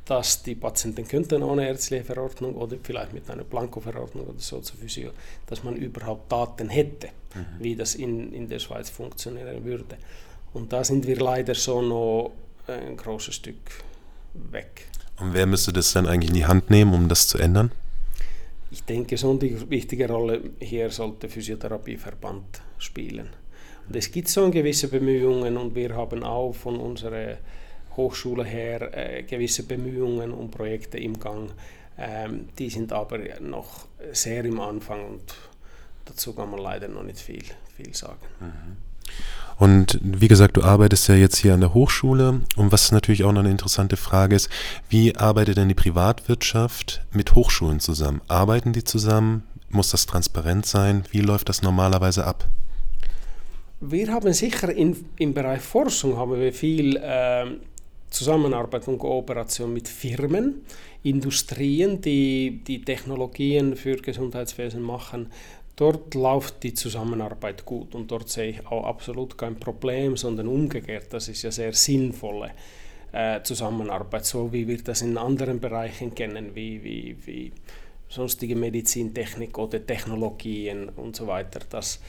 dass die Patienten könnten ohne ärztliche Verordnung oder vielleicht mit einer Blanko-Verordnung oder so zur Physio, dass man überhaupt Daten hätte, mhm. wie das in, in der Schweiz funktionieren würde. Und da sind wir leider so noch ein großes Stück weg. Und wer müsste das dann eigentlich in die Hand nehmen, um das zu ändern? Ich denke, so eine wichtige Rolle hier sollte Physiotherapieverband spielen. Es gibt so gewisse Bemühungen und wir haben auch von unseren Hochschule her äh, gewisse Bemühungen und Projekte im Gang. Ähm, die sind aber noch sehr im Anfang und dazu kann man leider noch nicht viel, viel sagen. Mhm. Und wie gesagt, du arbeitest ja jetzt hier an der Hochschule. Und was natürlich auch noch eine interessante Frage ist, wie arbeitet denn die Privatwirtschaft mit Hochschulen zusammen? Arbeiten die zusammen? Muss das transparent sein? Wie läuft das normalerweise ab? Wir haben sicher in, im Bereich Forschung haben wir viel äh, Zusammenarbeit und Kooperation mit Firmen, Industrien, die die Technologien für Gesundheitswesen machen. Dort läuft die Zusammenarbeit gut und dort sehe ich auch absolut kein Problem, sondern umgekehrt, das ist ja sehr sinnvolle äh, Zusammenarbeit, so wie wir das in anderen Bereichen kennen, wie, wie, wie sonstige Medizintechnik oder Technologien und so weiter, dass,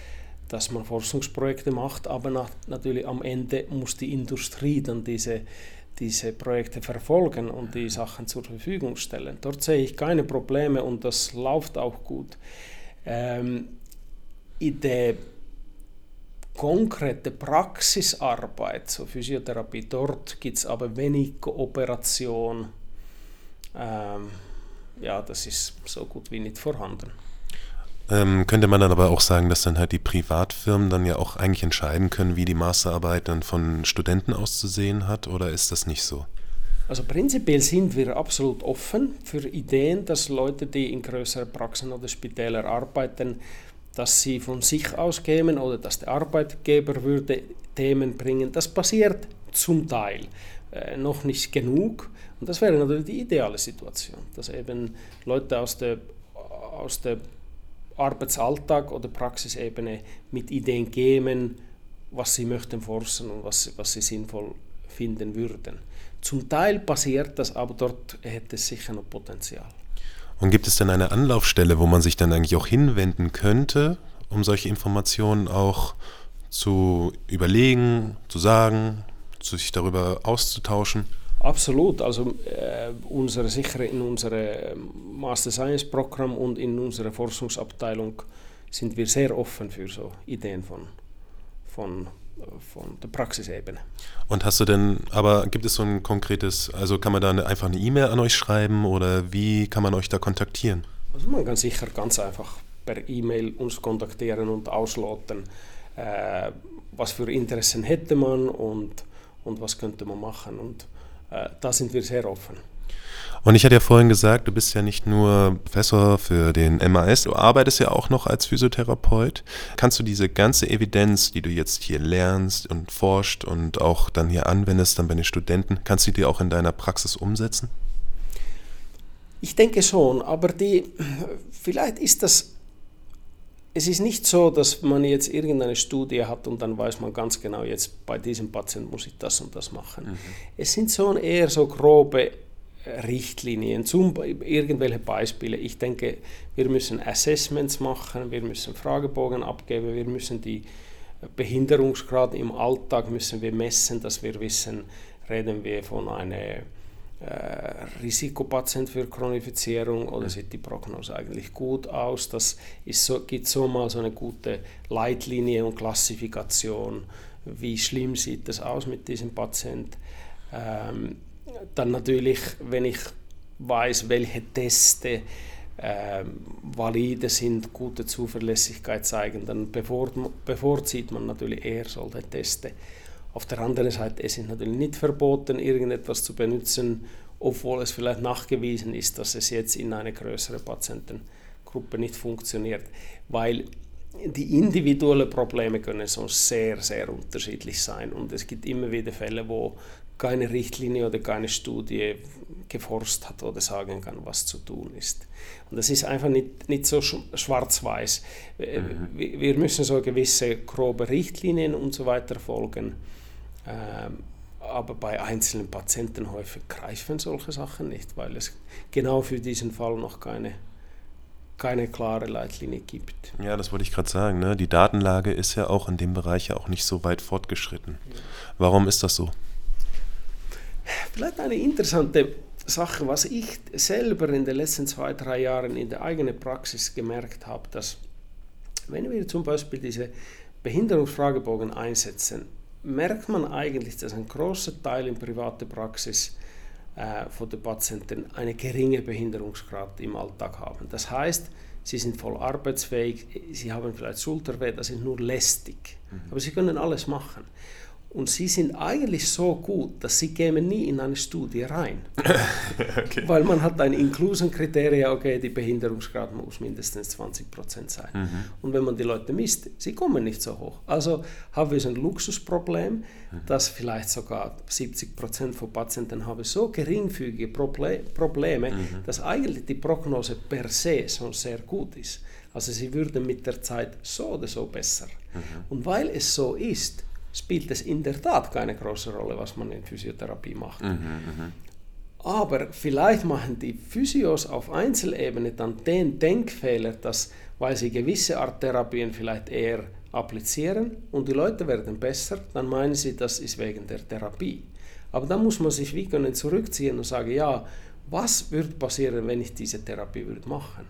dass man Forschungsprojekte macht, aber nach, natürlich am Ende muss die Industrie dann diese, diese Projekte verfolgen und die Sachen zur Verfügung stellen. Dort sehe ich keine Probleme und das läuft auch gut. Ähm, in der konkreten Praxisarbeit, so Physiotherapie, dort gibt es aber wenig Kooperation. Ähm, ja, das ist so gut wie nicht vorhanden. Ähm, könnte man dann aber auch sagen, dass dann halt die Privatfirmen dann ja auch eigentlich entscheiden können, wie die Masterarbeit dann von Studenten auszusehen hat, oder ist das nicht so? Also prinzipiell sind wir absolut offen für Ideen, dass Leute, die in größeren Praxen oder Spitälern arbeiten, dass sie von sich aus kämen oder dass der Arbeitgeber würde Themen bringen. Das passiert zum Teil äh, noch nicht genug. Und das wäre natürlich die ideale Situation, dass eben Leute aus der, aus der Arbeitsalltag oder Praxisebene mit Ideen kämen, was sie möchten forschen und was, was sie sinnvoll finden würden. Zum Teil passiert das, aber dort hätte es sicher noch Potenzial. Und gibt es denn eine Anlaufstelle, wo man sich dann eigentlich auch hinwenden könnte, um solche Informationen auch zu überlegen, zu sagen, sich darüber auszutauschen? Absolut. Also äh, unsere, sicher in unserem Master Science Programm und in unserer Forschungsabteilung sind wir sehr offen für so Ideen von, von von der Praxisebene. Und hast du denn, aber gibt es so ein konkretes, also kann man da einfach eine E-Mail an euch schreiben oder wie kann man euch da kontaktieren? Also man kann sicher ganz einfach per E-Mail uns kontaktieren und ausloten, äh, was für Interessen hätte man und, und was könnte man machen. Und äh, da sind wir sehr offen. Und ich hatte ja vorhin gesagt, du bist ja nicht nur Professor für den MAS, du arbeitest ja auch noch als Physiotherapeut. Kannst du diese ganze Evidenz, die du jetzt hier lernst und forscht und auch dann hier anwendest, dann bei den Studenten, kannst du die auch in deiner Praxis umsetzen? Ich denke schon, aber die, vielleicht ist das es ist nicht so, dass man jetzt irgendeine Studie hat und dann weiß man ganz genau, jetzt bei diesem Patienten muss ich das und das machen. Mhm. Es sind so eher so grobe Richtlinien, zum irgendwelche Beispiele. Ich denke, wir müssen Assessments machen, wir müssen Fragebogen abgeben, wir müssen die Behinderungsgrad im Alltag müssen wir messen, dass wir wissen, reden wir von einem äh, Risikopatient für Chronifizierung oder sieht die Prognose eigentlich gut aus. Das ist so, gibt so mal so eine gute Leitlinie und Klassifikation, wie schlimm sieht es aus mit diesem Patient. Ähm, dann natürlich, wenn ich weiß, welche Teste äh, valide sind, gute Zuverlässigkeit zeigen, dann bevorzieht man natürlich eher solche Teste. Auf der anderen Seite es ist natürlich nicht verboten, irgendetwas zu benutzen, obwohl es vielleicht nachgewiesen ist, dass es jetzt in einer größeren Patientengruppe nicht funktioniert, weil die individuellen Probleme können so sehr, sehr unterschiedlich sein und es gibt immer wieder Fälle, wo keine Richtlinie oder keine Studie geforscht hat oder sagen kann, was zu tun ist. Und das ist einfach nicht, nicht so schwarz-weiß. Mhm. Wir müssen so gewisse grobe Richtlinien und so weiter folgen. Ähm, aber bei einzelnen Patienten häufig greifen solche Sachen nicht, weil es genau für diesen Fall noch keine, keine klare Leitlinie gibt. Ja, das wollte ich gerade sagen. Ne? Die Datenlage ist ja auch in dem Bereich ja auch nicht so weit fortgeschritten. Ja. Warum ist das so? Vielleicht eine interessante Sache, was ich selber in den letzten zwei, drei Jahren in der eigenen Praxis gemerkt habe, dass wenn wir zum Beispiel diese Behinderungsfragebogen einsetzen, merkt man eigentlich, dass ein großer Teil in privater Praxis äh, von den Patienten eine geringe Behinderungsgrad im Alltag haben. Das heißt, sie sind voll arbeitsfähig, sie haben vielleicht Schulterweh, das ist nur lästig, mhm. aber sie können alles machen. Und sie sind eigentlich so gut, dass sie kämen nie in eine Studie rein. okay. Weil man hat ein Inclusion-Kriterium, okay, die Behinderungsgrad muss mindestens 20% sein. Mhm. Und wenn man die Leute misst, sie kommen nicht so hoch. Also haben wir so ein Luxusproblem, mhm. dass vielleicht sogar 70% von Patienten haben so geringfügige Proble Probleme, mhm. dass eigentlich die Prognose per se schon sehr gut ist. Also sie würden mit der Zeit so oder so besser. Mhm. Und weil es so ist, spielt es in der Tat keine große Rolle, was man in Physiotherapie macht. Mhm, mhm, Aber vielleicht machen die Physios auf Einzelebene dann den Denkfehler, dass, weil sie gewisse Art Therapien vielleicht eher applizieren und die Leute werden besser, dann meinen sie, das ist wegen der Therapie. Aber dann muss man sich wie können zurückziehen und sagen, ja, was würde passieren, wenn ich diese Therapie würde machen?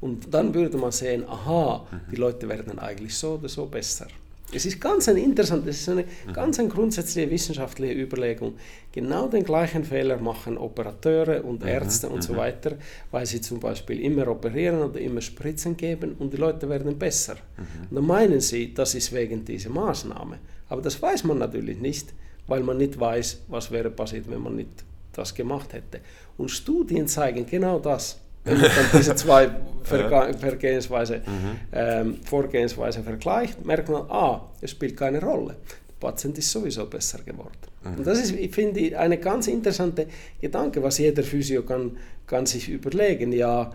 Und dann würde man sehen, aha, die mhm. Leute werden eigentlich so oder so besser. Es ist ganz ein interessant, es ist eine mhm. ganz eine grundsätzliche wissenschaftliche Überlegung. Genau den gleichen Fehler machen Operateure und mhm. Ärzte mhm. und so weiter, weil sie zum Beispiel immer operieren oder immer Spritzen geben und die Leute werden besser. Mhm. Und dann meinen sie, das ist wegen dieser Maßnahme. Aber das weiß man natürlich nicht, weil man nicht weiß, was wäre passiert, wenn man nicht das gemacht hätte. Und Studien zeigen genau das. Wenn man diese zwei Vergehensweise, mhm. ähm, Vorgehensweise vergleicht, merkt man, ah, es spielt keine Rolle. Der Patient ist sowieso besser geworden. Mhm. Und das ist, ich finde, eine ganz interessante Gedanke, was jeder Physio kann, kann sich überlegen. Ja,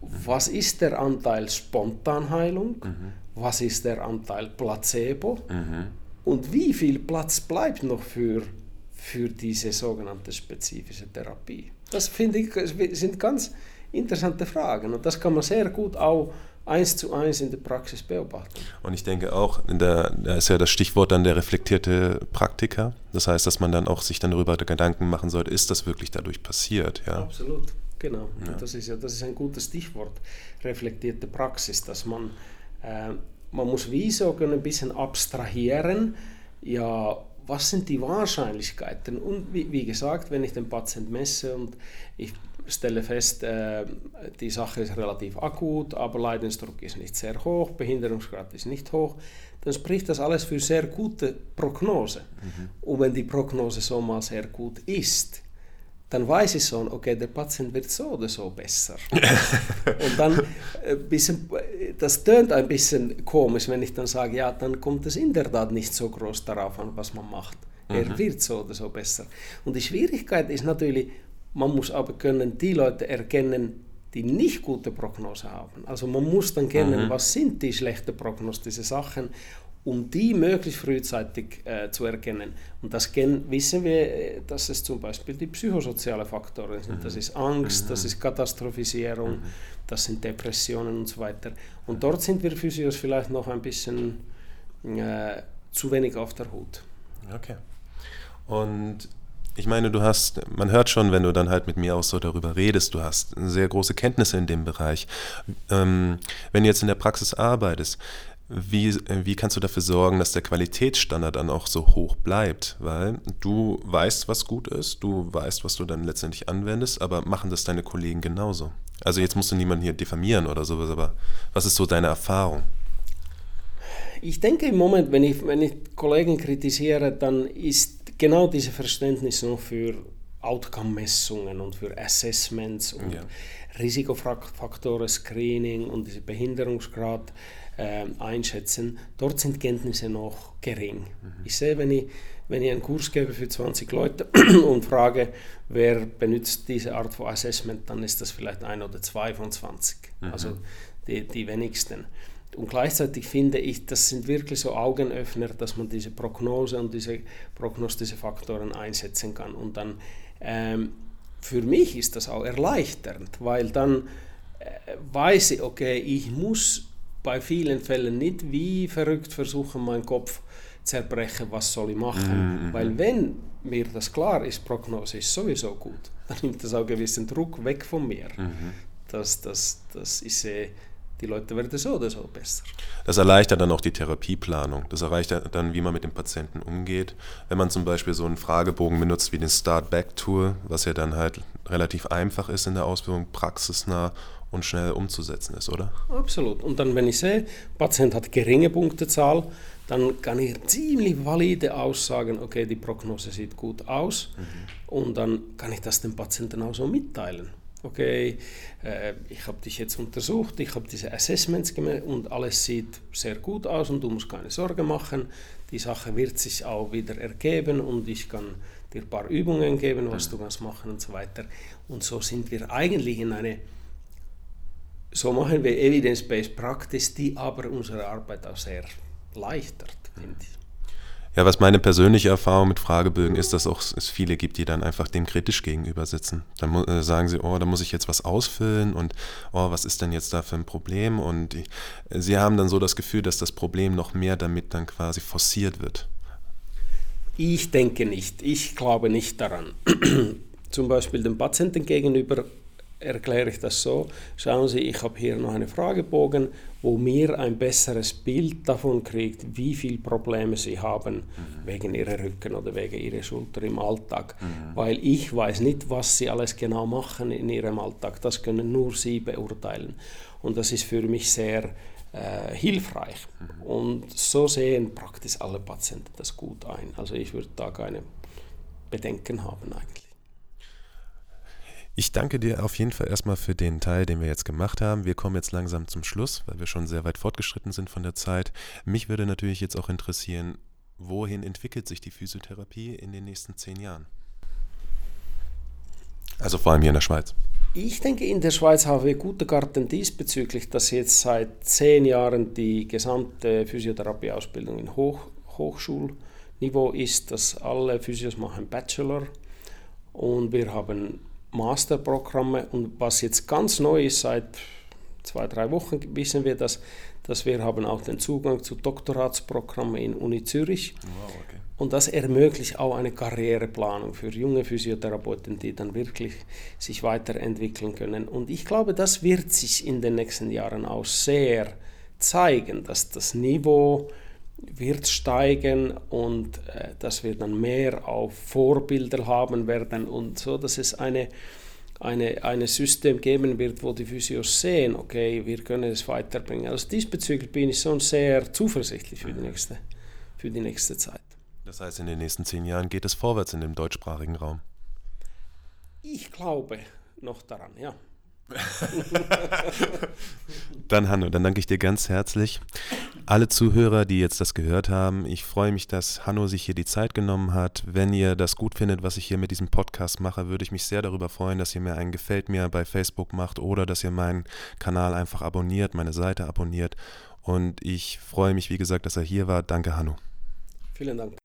was ist der Anteil Spontanheilung? Mhm. Was ist der Anteil Placebo? Mhm. Und wie viel Platz bleibt noch für, für diese sogenannte spezifische Therapie? Das finde ich sind ganz interessante Fragen. Und das kann man sehr gut auch eins zu eins in der Praxis beobachten. Und ich denke auch, der, da ist ja das Stichwort dann der reflektierte Praktiker. Das heißt, dass man dann auch sich dann darüber Gedanken machen sollte, ist das wirklich dadurch passiert? Ja? Absolut, genau. Ja. Das ist ja das ist ein gutes Stichwort, reflektierte Praxis, dass man, äh, man muss wie so ein bisschen abstrahieren, ja, was sind die Wahrscheinlichkeiten? Und wie, wie gesagt, wenn ich den Patient messe und ich stelle fest, äh, die Sache ist relativ akut, aber Leidensdruck ist nicht sehr hoch, Behinderungsgrad ist nicht hoch, dann spricht das alles für sehr gute Prognose. Mhm. Und wenn die Prognose so mal sehr gut ist, dann weiß ich schon, okay, der Patient wird so oder so besser. und dann äh, bisschen, das tönt ein bisschen komisch, wenn ich dann sage, ja, dann kommt es in der Tat nicht so groß darauf an, was man macht. Er mhm. wird so oder so besser. Und die Schwierigkeit ist natürlich, man muss aber können die Leute erkennen, die nicht gute Prognose haben. Also man muss dann kennen, mhm. was sind die schlechten prognostische Sachen, um die möglichst frühzeitig äh, zu erkennen. Und das wissen wir, äh, dass es zum Beispiel die psychosozialen Faktoren sind. Mhm. Das ist Angst, mhm. das ist Katastrophisierung, mhm. das sind Depressionen und so weiter. Und dort sind wir Physios vielleicht noch ein bisschen äh, zu wenig auf der Hut. Okay. Und ich meine, du hast, man hört schon, wenn du dann halt mit mir auch so darüber redest, du hast sehr große Kenntnisse in dem Bereich. Ähm, wenn du jetzt in der Praxis arbeitest, wie, wie kannst du dafür sorgen, dass der Qualitätsstandard dann auch so hoch bleibt? Weil du weißt, was gut ist, du weißt, was du dann letztendlich anwendest, aber machen das deine Kollegen genauso? Also jetzt musst du niemanden hier diffamieren oder sowas, aber was ist so deine Erfahrung? Ich denke im Moment, wenn ich, wenn ich Kollegen kritisiere, dann ist genau diese Verständnis noch für Outcome-Messungen und für Assessments und ja. Risikofaktoren, Screening und diese Behinderungsgrad äh, einschätzen, dort sind Kenntnisse noch gering. Mhm. Ich sehe, wenn ich, wenn ich einen Kurs gebe für 20 Leute und frage, wer benutzt diese Art von Assessment, dann ist das vielleicht ein oder zwei von 20, mhm. also die, die wenigsten. Und gleichzeitig finde ich, das sind wirklich so Augenöffner, dass man diese Prognose und diese prognostische Faktoren einsetzen kann. Und dann ähm, für mich ist das auch erleichternd, weil dann äh, weiß ich, okay, ich muss bei vielen Fällen nicht wie verrückt versuchen, meinen Kopf zerbrechen, was soll ich machen. Mhm. Weil wenn mir das klar ist, Prognose ist sowieso gut, dann nimmt das auch einen gewissen Druck weg von mir. Mhm. Dass, dass, dass ich sehe, die Leute werden so oder so besser. Das erleichtert dann auch die Therapieplanung. Das erleichtert dann, wie man mit dem Patienten umgeht. Wenn man zum Beispiel so einen Fragebogen benutzt wie den Start-Back-Tour, was ja dann halt relativ einfach ist in der Ausbildung, praxisnah und schnell umzusetzen ist, oder? Absolut. Und dann, wenn ich sehe, Patient hat geringe Punktezahl, dann kann ich ziemlich valide aussagen, okay, die Prognose sieht gut aus mhm. und dann kann ich das dem Patienten auch so mitteilen. Okay, äh, ich habe dich jetzt untersucht, ich habe diese Assessments gemacht und alles sieht sehr gut aus und du musst keine Sorge machen. Die Sache wird sich auch wieder ergeben und ich kann dir ein paar Übungen geben, was du kannst machen und so weiter. Und so sind wir eigentlich in eine, so machen wir Evidence-Based Practice, die aber unsere Arbeit auch sehr erleichtert, finde ich. Ja, was meine persönliche Erfahrung mit Fragebögen ist, dass auch es viele gibt, die dann einfach dem kritisch gegenüber sitzen. Dann äh, sagen sie, oh, da muss ich jetzt was ausfüllen und oh, was ist denn jetzt da für ein Problem? Und ich, sie haben dann so das Gefühl, dass das Problem noch mehr damit dann quasi forciert wird. Ich denke nicht. Ich glaube nicht daran. Zum Beispiel dem Patienten gegenüber erkläre ich das so. Schauen Sie, ich habe hier noch einen Fragebogen, wo mir ein besseres Bild davon kriegt, wie viele Probleme Sie haben mhm. wegen Ihrer Rücken oder wegen Ihrer Schulter im Alltag. Mhm. Weil ich weiß nicht, was Sie alles genau machen in Ihrem Alltag. Das können nur Sie beurteilen. Und das ist für mich sehr äh, hilfreich. Mhm. Und so sehen praktisch alle Patienten das gut ein. Also ich würde da keine Bedenken haben eigentlich. Ich danke dir auf jeden Fall erstmal für den Teil, den wir jetzt gemacht haben. Wir kommen jetzt langsam zum Schluss, weil wir schon sehr weit fortgeschritten sind von der Zeit. Mich würde natürlich jetzt auch interessieren, wohin entwickelt sich die Physiotherapie in den nächsten zehn Jahren? Also vor allem hier in der Schweiz. Ich denke, in der Schweiz haben wir gute Karten diesbezüglich, dass jetzt seit zehn Jahren die gesamte Physiotherapieausbildung in Hoch Hochschulniveau ist, dass alle Physios machen Bachelor und wir haben Masterprogramme und was jetzt ganz neu ist, seit zwei, drei Wochen wissen wir das, dass wir haben auch den Zugang zu Doktoratsprogrammen in Uni Zürich. Wow, okay. Und das ermöglicht auch eine Karriereplanung für junge Physiotherapeuten, die dann wirklich sich weiterentwickeln können. Und ich glaube, das wird sich in den nächsten Jahren auch sehr zeigen, dass das Niveau wird steigen und äh, dass wir dann mehr auf Vorbilder haben werden und so, dass es eine, eine, eine System geben wird, wo die Physios sehen, okay, wir können es weiterbringen. Also diesbezüglich bin ich schon sehr zuversichtlich für die nächste, für die nächste Zeit. Das heißt, in den nächsten zehn Jahren geht es vorwärts in dem deutschsprachigen Raum? Ich glaube noch daran, ja. dann Hanno, dann danke ich dir ganz herzlich. Alle Zuhörer, die jetzt das gehört haben, ich freue mich, dass Hanno sich hier die Zeit genommen hat. Wenn ihr das gut findet, was ich hier mit diesem Podcast mache, würde ich mich sehr darüber freuen, dass ihr mir ein Gefällt mir bei Facebook macht oder dass ihr meinen Kanal einfach abonniert, meine Seite abonniert. Und ich freue mich, wie gesagt, dass er hier war. Danke, Hanno. Vielen Dank.